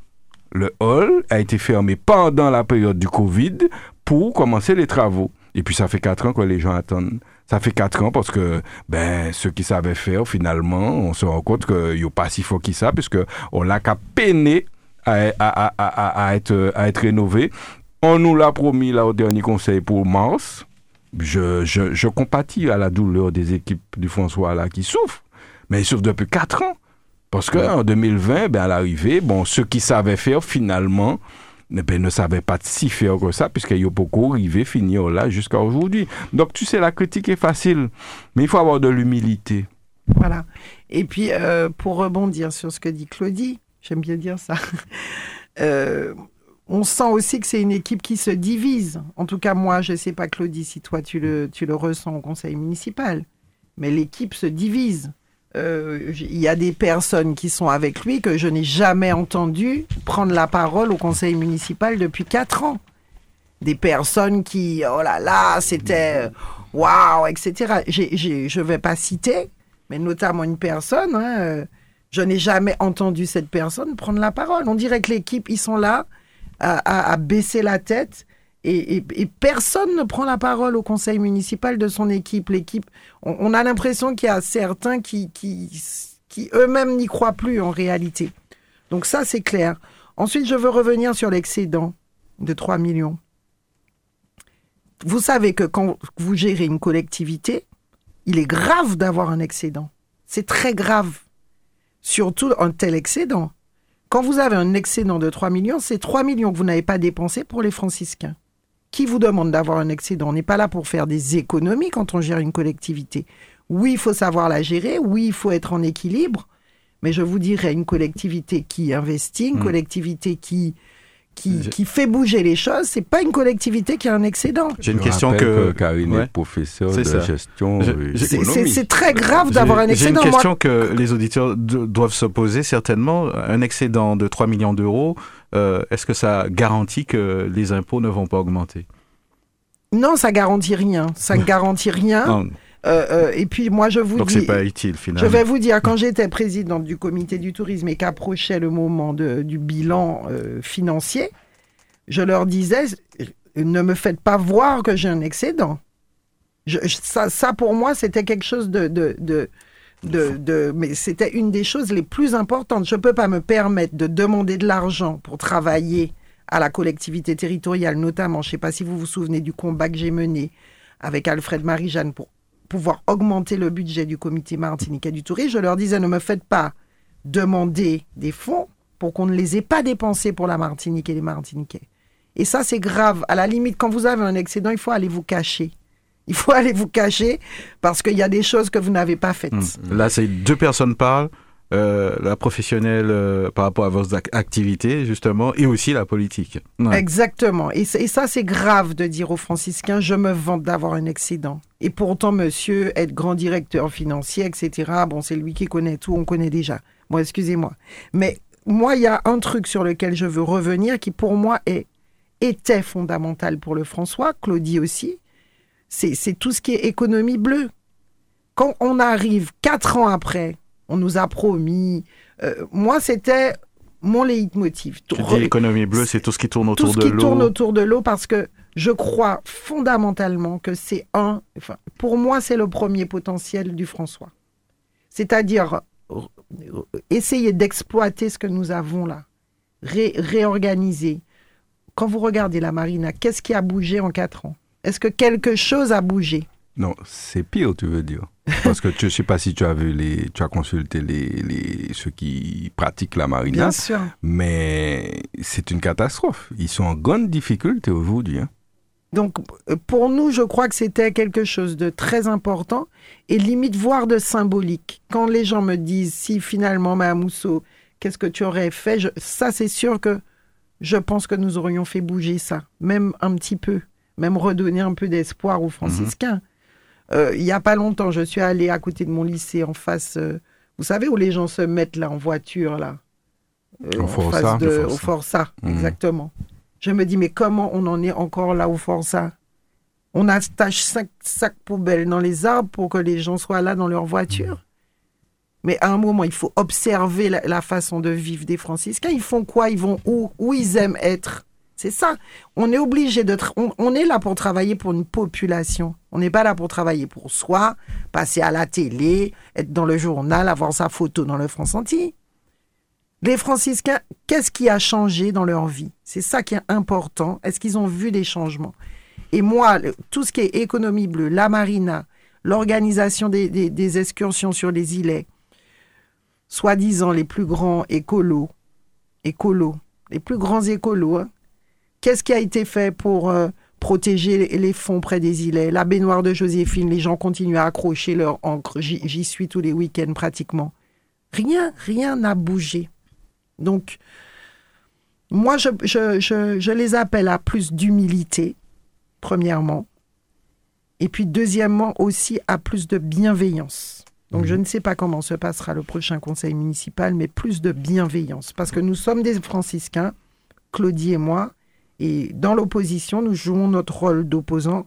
le hall a été fermé pendant la période du Covid pour commencer les travaux. Et puis ça fait quatre ans que les gens attendent. Ça fait quatre ans parce que ben ceux qui savaient faire finalement, on se rend compte qu'il n'y a pas si fort que ça, puisque on l'a qu'à peiner à, à, à, à, être, à être rénové. On nous l'a promis là au dernier conseil pour mars. Je, je, je compatis à la douleur des équipes du François là qui souffrent. Mais ils souffrent depuis quatre ans. Parce qu'en ouais. 2020, ben, à l'arrivée, bon, ceux qui savaient faire finalement, ben, ne savaient pas si faire que ça, puisqu'il y a beaucoup arrivé, finir là jusqu'à aujourd'hui. Donc, tu sais, la critique est facile, mais il faut avoir de l'humilité. Voilà. Et puis, euh, pour rebondir sur ce que dit Claudie, j'aime bien dire ça, euh, on sent aussi que c'est une équipe qui se divise. En tout cas, moi, je ne sais pas, Claudie, si toi, tu le, tu le ressens au conseil municipal, mais l'équipe se divise. Il euh, y a des personnes qui sont avec lui que je n'ai jamais entendu prendre la parole au conseil municipal depuis quatre ans. Des personnes qui, oh là là, c'était waouh, etc. Je ne vais pas citer, mais notamment une personne, hein, euh, je n'ai jamais entendu cette personne prendre la parole. On dirait que l'équipe, ils sont là à baisser la tête et, personne ne prend la parole au conseil municipal de son équipe. L'équipe, on, a l'impression qu'il y a certains qui, qui, eux-mêmes n'y croient plus en réalité. Donc ça, c'est clair. Ensuite, je veux revenir sur l'excédent de 3 millions. Vous savez que quand vous gérez une collectivité, il est grave d'avoir un excédent. C'est très grave. Surtout un tel excédent. Quand vous avez un excédent de 3 millions, c'est 3 millions que vous n'avez pas dépensés pour les franciscains qui vous demande d'avoir un excédent. On n'est pas là pour faire des économies quand on gère une collectivité. Oui, il faut savoir la gérer, oui, il faut être en équilibre, mais je vous dirais une collectivité qui investit, une mmh. collectivité qui, qui, qui, fait bouger les choses, c'est pas une collectivité qui a un excédent. J'ai une question que... que Karine ouais. est professeure de ça. gestion. C'est très grave d'avoir un excédent. J'ai une question Moi... que les auditeurs doivent se poser certainement. Un excédent de 3 millions d'euros, euh, est-ce que ça garantit que les impôts ne vont pas augmenter? Non, ça garantit rien. Ça ne garantit rien. Euh, euh, et puis moi je vous Donc dis, c'est pas utile finalement. Je vais vous dire quand j'étais présidente du comité du tourisme et qu'approchait le moment de, du bilan euh, financier, je leur disais ne me faites pas voir que j'ai un excédent. Je, ça, ça, pour moi c'était quelque chose de, de, de de, de, mais c'était une des choses les plus importantes. Je ne peux pas me permettre de demander de l'argent pour travailler à la collectivité territoriale, notamment, je ne sais pas si vous vous souvenez du combat que j'ai mené avec Alfred Marie-Jeanne pour pouvoir augmenter le budget du comité martiniquais du tourisme. Je leur disais, ne me faites pas demander des fonds pour qu'on ne les ait pas dépensés pour la Martinique et les Martiniquais. Et ça, c'est grave. À la limite, quand vous avez un excédent, il faut aller vous cacher. Il faut aller vous cacher parce qu'il y a des choses que vous n'avez pas faites. Mmh. Là, c'est deux personnes parlent. Euh, la professionnelle euh, par rapport à vos activités, justement, et aussi la politique. Ouais. Exactement. Et, et ça, c'est grave de dire aux franciscains, je me vante d'avoir un excédent. Et pourtant, monsieur, être grand directeur financier, etc., bon, c'est lui qui connaît tout, on connaît déjà. Bon, excusez-moi. Mais moi, il y a un truc sur lequel je veux revenir qui, pour moi, est, était fondamental pour le François, Claudie aussi, c'est tout ce qui est économie bleue. Quand on arrive quatre ans après, on nous a promis. Euh, moi, c'était mon leitmotiv. Tu dis l'économie bleue, c'est tout ce qui tourne autour de l'eau. Tout ce qui tourne autour de l'eau, parce que je crois fondamentalement que c'est un. Enfin, pour moi, c'est le premier potentiel du François. C'est-à-dire essayer d'exploiter ce que nous avons là, réorganiser. Quand vous regardez la marina, qu'est-ce qui a bougé en quatre ans? Est-ce que quelque chose a bougé? Non, c'est pire, tu veux dire. Parce que je ne sais pas si tu as vu les, tu as consulté les, les, ceux qui pratiquent la marina. Bien sûr. Mais c'est une catastrophe. Ils sont en grande difficulté aujourd'hui. Hein. Donc, euh, pour nous, je crois que c'était quelque chose de très important et limite voire de symbolique. Quand les gens me disent si finalement, Mahamousso, qu'est-ce que tu aurais fait? Ça, c'est sûr que je pense que nous aurions fait bouger ça, même un petit peu, même redonner un peu d'espoir aux franciscains. Euh, il n'y a pas longtemps, je suis allée à côté de mon lycée en face, euh, vous savez, où les gens se mettent là en voiture, là? au Força. Au Força, mhm. exactement. Je me dis, mais comment on en est encore là au Forza On attache cinq sacs poubelles dans les arbres pour que les gens soient là dans leur voiture? Mais à un moment, il faut observer la, façon de vivre des franciscains. Ils font quoi? Ils vont où? Où ils aiment être? C'est ça. On est obligé de... On, est là pour travailler pour une population. On n'est pas là pour travailler pour soi, passer à la télé, être dans le journal, avoir sa photo dans le France entier. Les franciscains, qu'est-ce qui a changé dans leur vie? C'est ça qui est important. Est-ce qu'ils ont vu des changements? Et moi, tout ce qui est économie bleue, la marina, l'organisation des, excursions sur les îlets, soi-disant les plus grands écolos, écolos, les plus grands écolos, hein. Qu'est-ce qui a été fait pour euh, protéger les fonds près des îlets? La baignoire de Joséphine, les gens continuent à accrocher leur encre. J'y suis tous les week-ends pratiquement. Rien, rien n'a bougé. Donc, moi, je, les appelle à plus d'humilité, premièrement. Et puis, deuxièmement, aussi à plus de bienveillance. Donc, je mhm. ne sais pas comment se passera le prochain conseil municipal, mais plus de bienveillance. Parce que nous sommes des franciscains, Claudie et moi, et dans l'opposition, nous jouons notre rôle d'opposants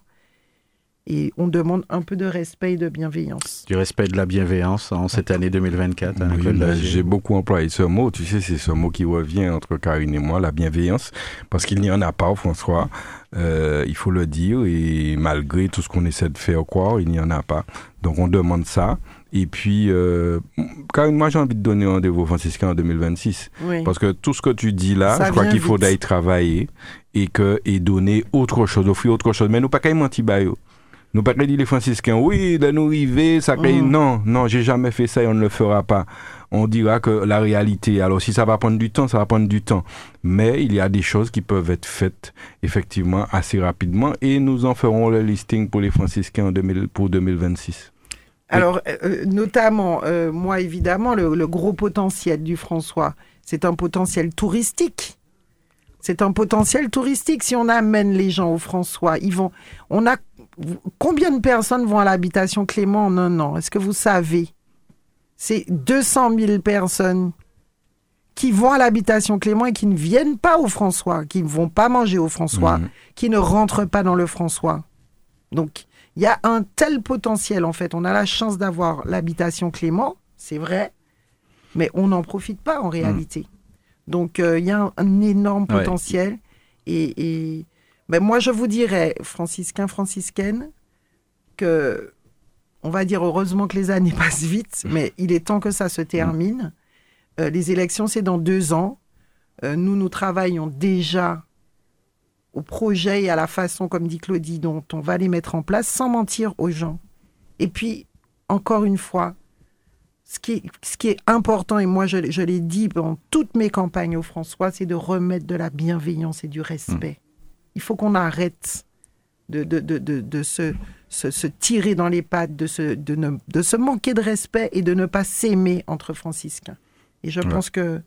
et on demande un peu de respect et de bienveillance. Du respect de la bienveillance en cette année 2024. Hein, j'ai beaucoup employé ce mot. Tu sais, c'est ce mot qui revient entre Karine et moi, la bienveillance, parce qu'il n'y en a pas, François. Euh, il faut le dire, et malgré tout ce qu'on essaie de faire croire, il n'y en a pas. Donc on demande ça. Et puis, euh, Karine, moi j'ai envie de donner un rendez-vous franciscain en 2026. Parce que tout ce que tu dis là, je crois qu'il faut d'aller travailler et, que, et donner autre chose, offrir autre chose. Mais nous, pas qu'à mentir, nous pas dit les franciscains, oui, de nous river, ça crée. Mm. Non, non, j'ai jamais fait ça et on ne le fera pas. On dira que la réalité, alors si ça va prendre du temps, ça va prendre du temps. Mais il y a des choses qui peuvent être faites effectivement assez rapidement et nous en ferons le listing pour les franciscains en 2000, pour 2026. Alors, euh, euh, notamment, euh, moi évidemment, le, le gros potentiel du François, c'est un potentiel touristique. C'est un potentiel touristique. Si on amène les gens au François, ils vont. On a Combien de personnes vont à l'habitation Clément en un an? Est-ce que vous savez? C'est 200 000 personnes qui vont à l'habitation Clément et qui ne viennent pas au François, qui ne vont pas manger au François, mhm. qui ne rentrent pas dans le François. Donc, il y a un tel potentiel, en fait. On a la chance d'avoir l'habitation Clément, c'est vrai, mais on n'en profite pas en réalité. Mhm. Donc, euh, il y a un, énorme potentiel. et mais moi, je vous dirais, franciscain, franciscaine, que, on va dire heureusement que les années passent vite, mais il est temps que ça se termine. Euh, les élections, c'est dans deux ans. Euh, nous, nous travaillons déjà au projet et à la façon, comme dit Claudie, dont on va les mettre en place sans mentir aux gens. Et puis, encore une fois, ce qui est, ce qui est important, et moi je, je l'ai dit dans toutes mes campagnes au François, c'est de remettre de la bienveillance et du respect il faut qu'on arrête de, de, de, de se, se, tirer dans les pattes, de se, de, ne, de se manquer de respect et de ne pas s'aimer entre franciscains. Et je pense que,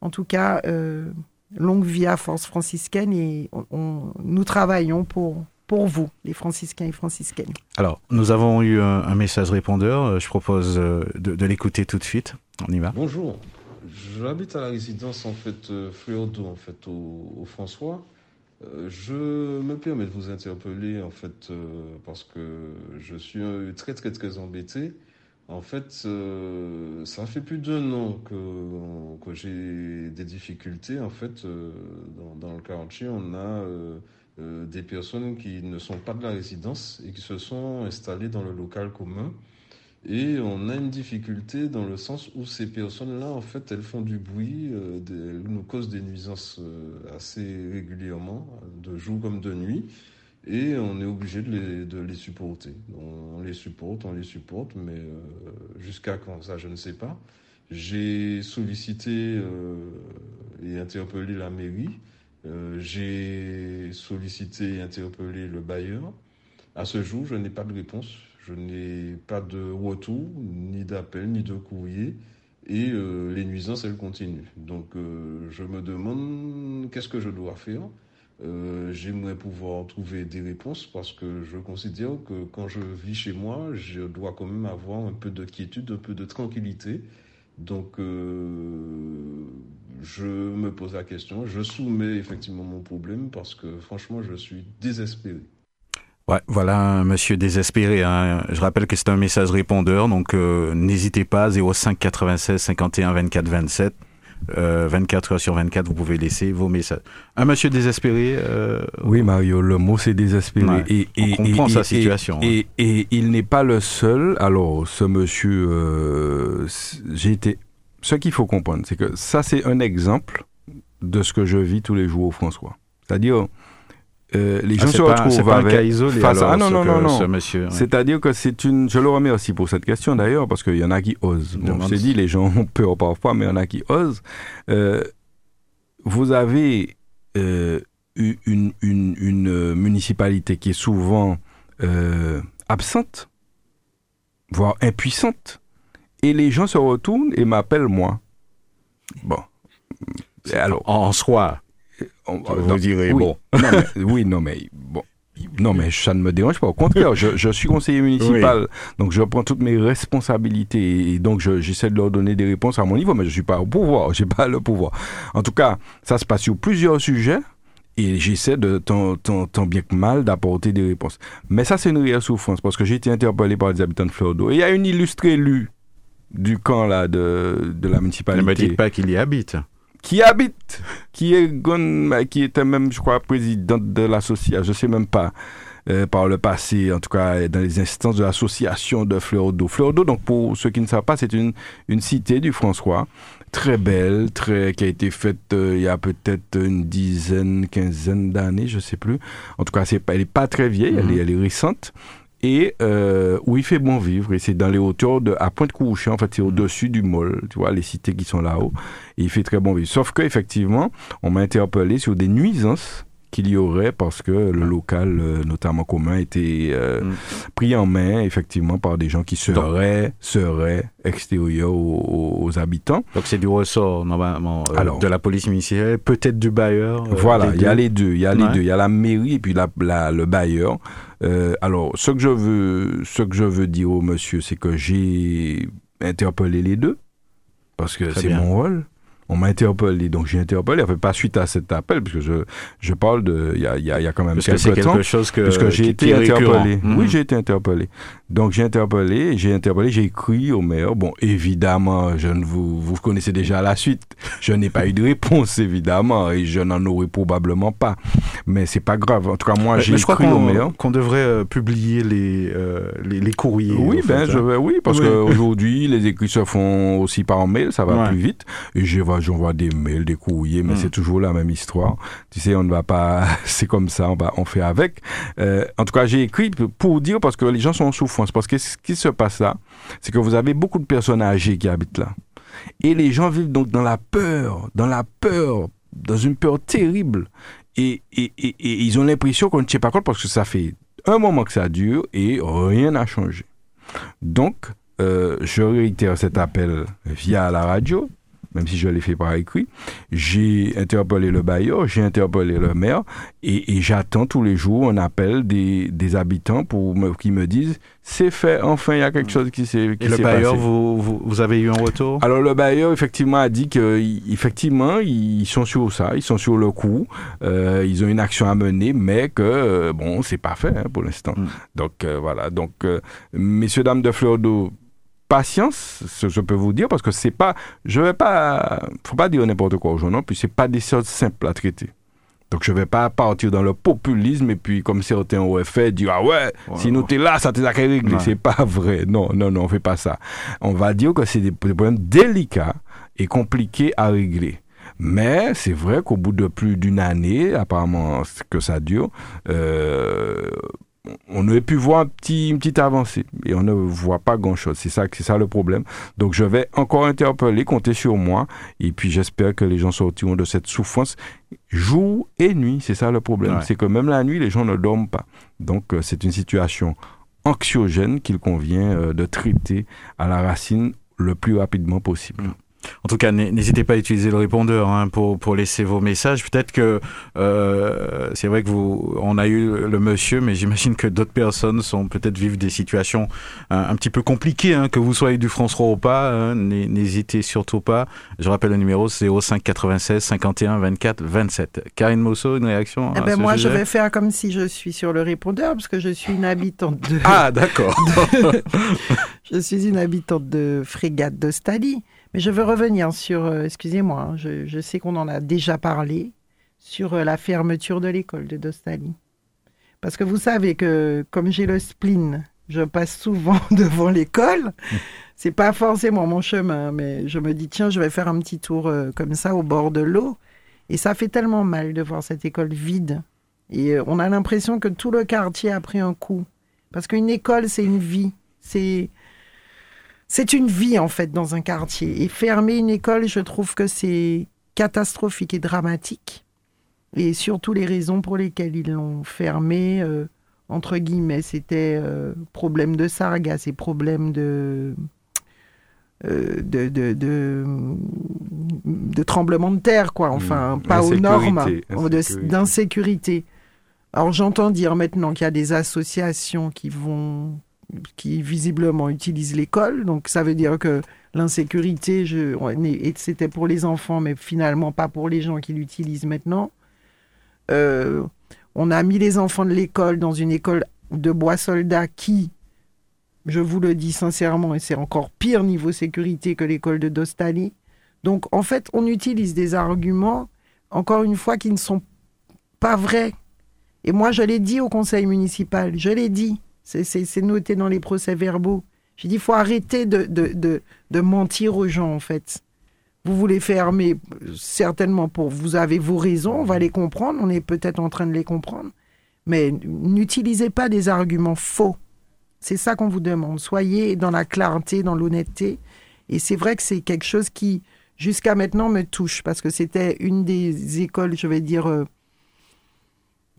en tout cas, euh, longue vie à force franciscaine et on, nous travaillons pour, pour vous, les franciscains et franciscaines. Alors, nous avons eu un, message répondeur. Euh, je propose euh, de, de l'écouter tout de suite. On y va. Bonjour. J'habite à la résidence en fait d'eau en fait au, au François. Euh, je me permets de vous interpeller en fait parce que je suis très très très embêté. En fait, ça fait plus d'un an que, que j'ai des difficultés. En fait, dans, dans, le quartier, on a des personnes qui ne sont pas de la résidence et qui se sont installées dans le local commun. Et on a une difficulté dans le sens où ces personnes-là, en fait, elles font du bruit, euh, elles nous causent des nuisances euh, assez régulièrement, de jour comme de nuit, et on est obligé de les, de les supporter. On, les supporte, on les supporte, mais euh, jusqu'à quand ça, je ne sais pas. J'ai sollicité et interpellé la mairie, j'ai sollicité et interpellé le bailleur. À ce jour, je n'ai pas de réponse. Je n'ai pas de retour, ni d'appel, ni de courrier. Et euh, les nuisances, elles continuent. Donc, euh, je me demande qu'est-ce que je dois faire. Euh, j'aimerais pouvoir trouver des réponses parce que je considère que quand je vis chez moi, je dois quand même avoir un peu de quiétude, un peu de tranquillité. Donc, je me pose la question, je soumets effectivement mon problème parce que franchement, je suis désespéré. Ouais, voilà monsieur désespéré. Hein. Je rappelle que c'est un message répondeur, donc euh, n'hésitez pas, 05 96 51 24 27. 24 heures sur 24, vous pouvez laisser vos messages. Un monsieur désespéré. Euh, oui, Mario, le mot c'est désespéré. et, et, on comprend sa situation. Hein. Et, et, il n'est pas le seul. Alors, ce monsieur, euh, j'ai été. Ce qu'il faut comprendre, c'est que ça, c'est un exemple de ce que je vis tous les jours au François. C'est-à-dire, euh, les ah, gens se retrouvent avec. Cas isolé, face à... ah non non non non. monsieur c'est-à-dire que c'est une je le remercie pour cette question d'ailleurs parce qu'il y en a qui osent. Bon, je dit les gens ont peur parfois mais il y en a qui osent. Euh, vous avez euh, une, une, une, municipalité qui est souvent euh, absente voire impuissante et les gens se retournent et m'appellent moi. Bon. Alors en soi vous direz, oui. bon. Non, mais, oui, non, mais bon. Non, mais ça ne me dérange pas. Au contraire, je, je suis conseiller municipal, donc je prends toutes mes responsabilités et donc j'essaie de leur donner des réponses à mon niveau, mais je ne suis pas au pouvoir, je n'ai pas le pouvoir. En tout cas, ça se passe sur plusieurs sujets et j'essaie de tant, tant, tant, bien que mal d'apporter des réponses. Mais ça, c'est une réelle souffrance parce que j'ai été interpellé par les habitants de Fleur-d'Eau. Et il y a une illustrée élue du camp là, de, de la municipalité. Ne me dites pas qu'il y habite qui habite, qui est qui était même, je crois, présidente de l'association, je sais même pas, euh, par le passé, en tout cas dans les instances de l'association de Fleur d'eau. Fleur d'eau, donc pour ceux qui ne savent pas, c'est une, une cité du François, très belle, très, qui a été faite euh, il y a peut-être une dizaine, quinzaine d'années, je sais plus. En tout cas, c'est, elle n'est pas très vieille, elle, est, mhm. elle est récente et euh, où il fait bon vivre. Et c'est dans les hauteurs de à Pointe-Couchée, en fait, c'est au-dessus du mall, tu vois, les cités qui sont là-haut. Et il fait très bon vivre. Sauf qu'effectivement, on m'a interpellé sur des nuisances qu'il y aurait parce que le local, euh, notamment commun, était euh, mm. pris en main effectivement par des gens qui seraient, seraient extérieurs aux, habitants. Donc c'est du ressort normalement euh, de la police municipale, peut-être du bailleur. voilà, il y a les deux, il y a les deux, il y a la mairie et puis la, le bailleur. alors ce que je veux, ce que je veux dire au monsieur, c'est que j'ai interpellé les deux parce que c'est mon rôle on m'a interpellé. Donc j'ai interpellé, fait pas suite à cet appel, puisque je, je parle de. Il y a, y, a, y a quand même parce quelques que temps. quelque chose que. Puisque j'ai été interpellé. Oui, mhm. j'ai été interpellé. Donc j'ai interpellé, j'ai interpellé, j'ai écrit au maire. Bon, évidemment, je ne vous, vous connaissez déjà la suite. Je n'ai pas eu de réponse, évidemment, et je n'en aurai probablement pas. Mais c'est pas grave. En tout cas, moi, j'ai écrit au maire. Qu'on devrait euh, publier les, euh, les, les, courriers. Oui, ben, je hein. oui, parce qu'aujourd'hui, les écrits se font aussi par mail, ça va plus vite. Et j'envoie des mails, des courriers, mais hmm. c'est toujours la même histoire. Tu sais, on ne va pas, c'est comme ça, on va, on fait avec. Euh, en tout cas, j'ai écrit pour dire parce que les gens sont en Parce que ce qui se passe là, c'est que vous avez beaucoup de personnes âgées qui habitent là. Et les gens vivent donc dans la peur, dans la peur, dans une peur terrible. Et ils ont l'impression qu'on ne tient pas compte parce que ça fait un moment que ça dure et rien n'a changé. Donc, euh, je réitère cet appel via la radio même si je l'ai fait par écrit. J'ai interpellé le bailleur, j'ai interpellé le maire, et, j'attends tous les jours un appel des, des habitants pour me, qui me disent c'est fait, enfin il y a quelque chose qui s'est Et le bailleur, vous, vous, vous, avez eu un retour? Alors le bailleur effectivement a dit qu'effectivement ils sont sur ça, ils sont sur le coup, euh, ils ont une action à mener, mais que euh, bon c'est pas fait hein, pour l'instant. Mm. Donc euh, voilà, donc messieurs dames de Fleur d'eau patience, je peux vous dire, parce que c'est pas, je vais pas, faut pas dire n'importe quoi aux non, puis c'est pas des choses simples à traiter. Donc je vais pas partir dans le populisme et puis comme certains ont fait dire ah ouais, si nous t'es là ça t'est réglé, c'est pas vrai. Non non non on fait pas ça. On va dire que c'est des, problèmes délicats et compliqués à régler. Mais c'est vrai qu'au bout de plus d'une année, apparemment que ça dure, euh, on aurait pu voir un petit, une petite avancée et on ne voit pas grand-chose. C'est ça, c'est ça le problème. Donc je vais encore interpeller, compter sur moi et puis j'espère que les gens sortiront de cette souffrance jour et nuit. C'est ça le problème. C'est que même la nuit, les gens ne dorment pas. Donc euh, c'est une situation anxiogène qu'il convient euh, de traiter à la racine le plus rapidement possible. Mm. En tout cas, n'hésitez pas à utiliser le répondeur hein, pour, pour laisser vos messages. Peut-être que euh, c'est vrai que vous, on a eu le monsieur, mais j'imagine que d'autres personnes sont peut-être vivent des situations un, petit peu compliquées, hein, que vous soyez du France ou pas. Hein, n'hésitez surtout pas. Je rappelle le numéro, c'est 05 96 51 24 27. Karine Mosso, une réaction eh ben Moi, je vais faire comme si je suis sur le répondeur, parce que je suis une habitante de. Ah, d'accord. je suis une habitante de Frégate de Stali. Mais je veux revenir sur, euh, excusez-moi, hein, je, sais qu'on en a déjà parlé, sur euh, la fermeture de l'école de Dostali. Parce que vous savez que comme j'ai le spleen, je passe souvent devant l'école. C'est pas forcément mon chemin, mais je me dis tiens, je vais faire un petit tour euh, comme ça au bord de l'eau. Et ça fait tellement mal de voir cette école vide. Et on a l'impression que tout le quartier a pris un coup. Parce qu'une école, c'est une vie. C'est c'est une vie en fait dans un quartier. Et fermer une école, je trouve que c'est catastrophique et dramatique. Et surtout les raisons pour lesquelles ils l'ont fermé, euh, entre guillemets, c'était euh, problème de sargasses et problème de, euh, de, de, de, tremblement de terre, quoi. Enfin, mmh. pas aux normes, d'insécurité. Alors j'entends dire maintenant qu'il y a des associations qui vont qui visiblement utilisent l'école. Donc ça veut dire que l'insécurité, c'était pour les enfants, mais finalement pas pour les gens qui l'utilisent maintenant. Euh, on a mis les enfants de l'école dans une école de bois soldats qui, je vous le dis sincèrement, et c'est encore pire niveau sécurité que l'école de Dostali. Donc en fait, on utilise des arguments, encore une fois, qui ne sont pas vrais. Et moi, je l'ai dit au conseil municipal, je l'ai dit. C'est noté dans les procès-verbaux. J'ai dit, il faut arrêter de, de, de, mentir aux gens, en fait. Vous voulez fermer, certainement pour... Vous avez vos raisons, on va les comprendre, on est peut-être en train de les comprendre. Mais n'utilisez pas des arguments faux. C'est ça qu'on vous demande. Soyez dans la clarté, dans l'honnêteté. Et c'est vrai que c'est quelque chose qui, jusqu'à maintenant, me touche, parce que c'était une des écoles, je vais dire, euh,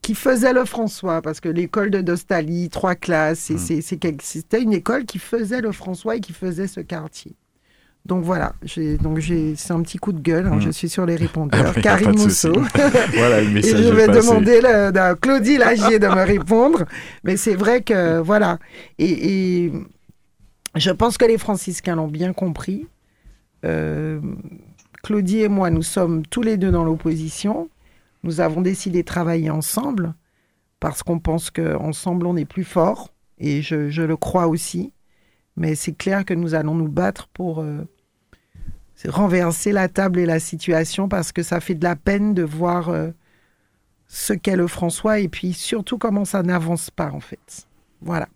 qui faisait le François, parce que l'école de Dostali, trois classes, hmm. c'était une école qui faisait le François et qui faisait ce quartier. Donc voilà, donc c'est un petit coup de gueule. Hein, hmm. Je suis sur les répondeurs. Karine Mousseau. voilà, le message et je vais demander à Claudie Lagier de me répondre. Mais c'est vrai que voilà. Et, je pense que les franciscains l'ont bien compris. Euh, Claudie et moi, nous sommes tous les deux dans l'opposition. Nous avons décidé de travailler ensemble parce qu'on pense qu'ensemble on est plus fort et je, le crois aussi. Mais c'est clair que nous allons nous battre pour euh, renverser la table et la situation parce que ça fait de la peine de voir euh, ce qu'est le François et puis surtout comment ça n'avance pas en fait. Voilà.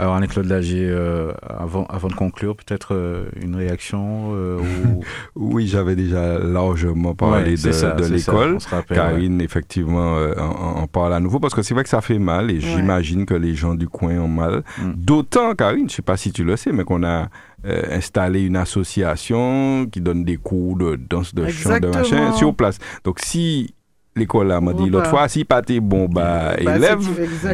Alors, Anne-Claude Lagier, euh, avant, avant de conclure, peut-être euh, une réaction euh, Oui, j'avais déjà largement parlé de, l'école. Karine, effectivement, en, parle à nouveau parce que c'est vrai que ça fait mal et j'imagine que les gens du coin ont mal. Mm. D'autant, Karine, je ne sais pas si tu le sais, mais qu'on a installé une association qui donne des cours de danse de chant, de machin sur place. Donc, si l'école là, m'a dit l'autre bah. fois, si pas t'es bon, bah, Bah, élève.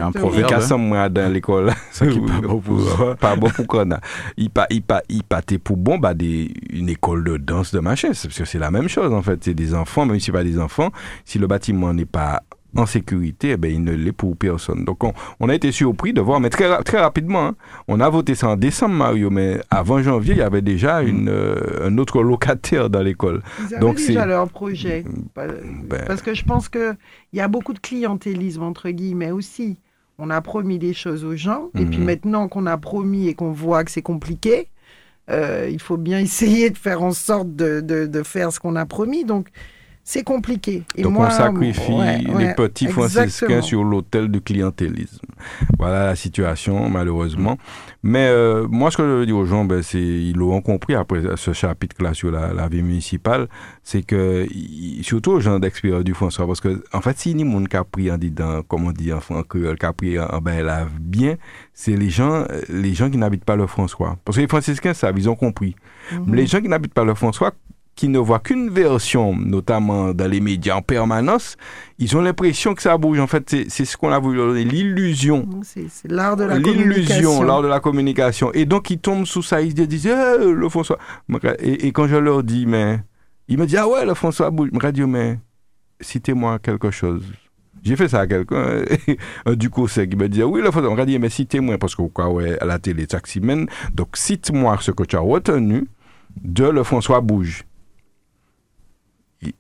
un proverbe, Il casse moi dans l'école. Ça qui est pas bon pour- pas bon pour qu'on a. Il pas, il pas, il pas t'es pour bon, bah, des, une école de danse de machin. C'est parce que c'est la même chose, en fait. C'est des enfants, même si c'est pas des enfants. Si le bâtiment n'est pas en sécurité, eh ben, il ne l'est pour personne. Donc, on, on a été surpris de voir, mais très, ra- très rapidement, hein. on a voté ça en décembre, Mario, mais avant janvier, il y avait déjà une, euh, un autre locataire dans l'école. Ils avaient Donc, déjà leur projet. Pa- Ben, Parce que je pense qu'il y a beaucoup de clientélisme, entre guillemets, aussi. On a promis des choses aux gens, et puis Mhm. maintenant qu'on a promis et qu'on voit que c'est compliqué, euh, il faut bien essayer de faire en sorte de, de- de faire ce qu'on a promis. Donc, c'est compliqué. Et Donc moi, on sacrifie ouais, les ouais, petits franciscains sur l'autel du clientélisme. Voilà la situation, malheureusement. Mais euh, moi, ce que je veux dire aux gens, ben, c'est ils l'auront compris après ce chapitre-là sur la, la vie municipale, c'est que, surtout aux gens d'expérience du François, parce que, en fait, si ni monde qui a pris en disant, comme on dit en créole, qui a pris en, en ben, bien, c'est les gens, les gens qui n'habitent pas le François. Parce que les franciscains savent, ils ont compris. Mhm. Les gens qui n'habitent pas le François, qui ne voient qu'une version, notamment dans les médias en permanence, ils ont l'impression que ça bouge. En fait, c'est- c'est ce qu'on a voulu leur donner, l'illusion. C'est c'est l'art de la L'illusion, communication. l'art de la communication. Et donc, ils tombent sous ça, ils se disent, Eh, le François. Et, et quand je leur dis, mais. Ils me disent, ah ouais, le François bouge. Dis, mais citez-moi quelque chose. J'ai fait ça à quelqu'un, un du conseil qui me dit, oui, le François. On dit, mais citez-moi, parce que quoi, ouais, à la télé, semaine. Donc, cite-moi ce que tu as retenu de le François bouge.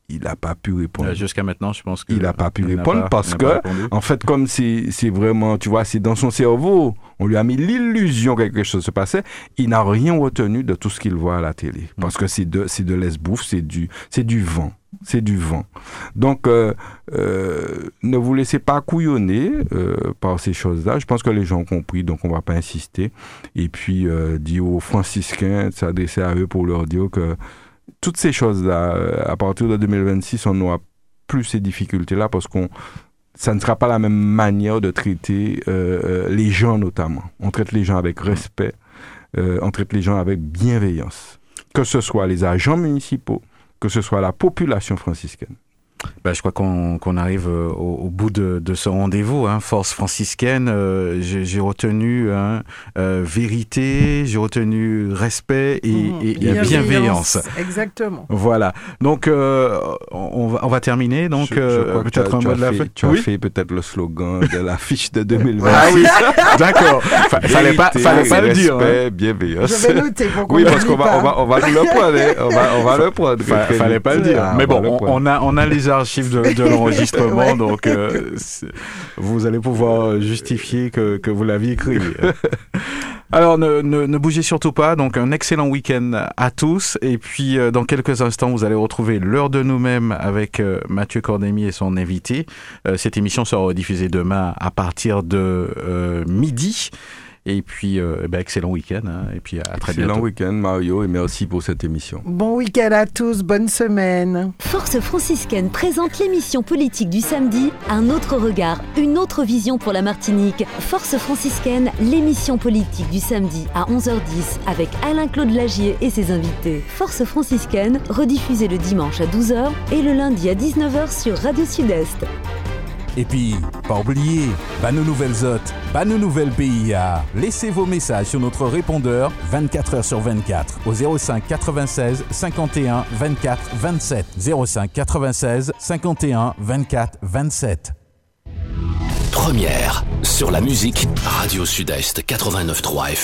Il n'a pas pu répondre. Euh, Jusqu'à maintenant, je pense qu'il Il n'a pas pu répondre pas- parce que, en fait, comme c'est vraiment, tu vois, c'est dans son cerveau, on lui a mis l'illusion que quelque chose se passait, il n'a rien retenu de tout ce qu'il voit à la télé. Mm. Parce que c'est de, de l'esbouffe, c'est du, c'est du vent. C'est du vent. Donc, euh, euh, ne vous laissez pas couillonner euh, par ces choses-là. Je pense que les gens ont compris, donc on va pas insister. Et puis, dire aux franciscains s'adresser à eux pour leur dire que toutes ces choses-là, euh, à partir de 2026, on n'aura plus ces difficultés-là parce qu'on ça ne sera pas la même manière de traiter euh, euh, les gens notamment. On traite les gens avec respect, euh, on traite les gens avec bienveillance. Que ce soit les agents municipaux, que ce soit la population franciscaine. Bah, je crois qu'on arrive euh, au, au bout de, de ce rendez-vous. Hein. Force franciscaine, euh, j'ai retenu hein, euh, vérité, j'ai retenu respect et, Mhm. et- et bienveillance. Exactement. Voilà. Donc, euh, on, va, on va terminer. Donc, Je- je euh, crois que tu as- peut-être un tu mot as de la fait- fin. Tu as Oui fait peut-être le slogan de l'affiche de 2020. Ah oui, d'accord. Fa- Fallait pas, fallait pas le dire. hein. Respect, bienveillance. Je vais noter Oui, parce qu'on va, on va, on va le prendre. On va, on va le prendre. Fallait pas le dire. Mais bon, on a, on a les archives de, de l'enregistrement, Ouais. donc euh, vous allez pouvoir justifier que, que vous l'aviez écrit. Alors, ne, ne, ne bougez surtout pas. Donc, un excellent week-end à tous. Et puis, euh, dans quelques instants, vous allez retrouver l'heure de nous-mêmes avec euh, Mathieu Cordémy et son invité. Euh, cette émission sera diffusée demain à partir de euh, midi. Et puis, euh, eh ben, excellent week-end. hein. et puis, à très Excellent bientôt. week-end, Mario, et merci pour cette émission. Bon week-end à tous, bonne semaine. Force franciscaine présente l'émission politique du samedi, un autre regard, une autre vision pour la Martinique. Force franciscaine, l'émission politique du samedi à 11h10 avec Alain-Claude Lagier et ses invités. Force franciscaine, rediffusée le dimanche à 12h et le lundi à 19h sur Radio Sud-Est. Et puis, pas oublier, bah nos nouvelles hôtes, bah nos nouvelles PIA. Laissez vos messages sur notre répondeur 24 heures sur 24 au 05 96 51 24 27. 05 96 51 24 27. Première sur la musique Radio Sud-Est 89.3 FM.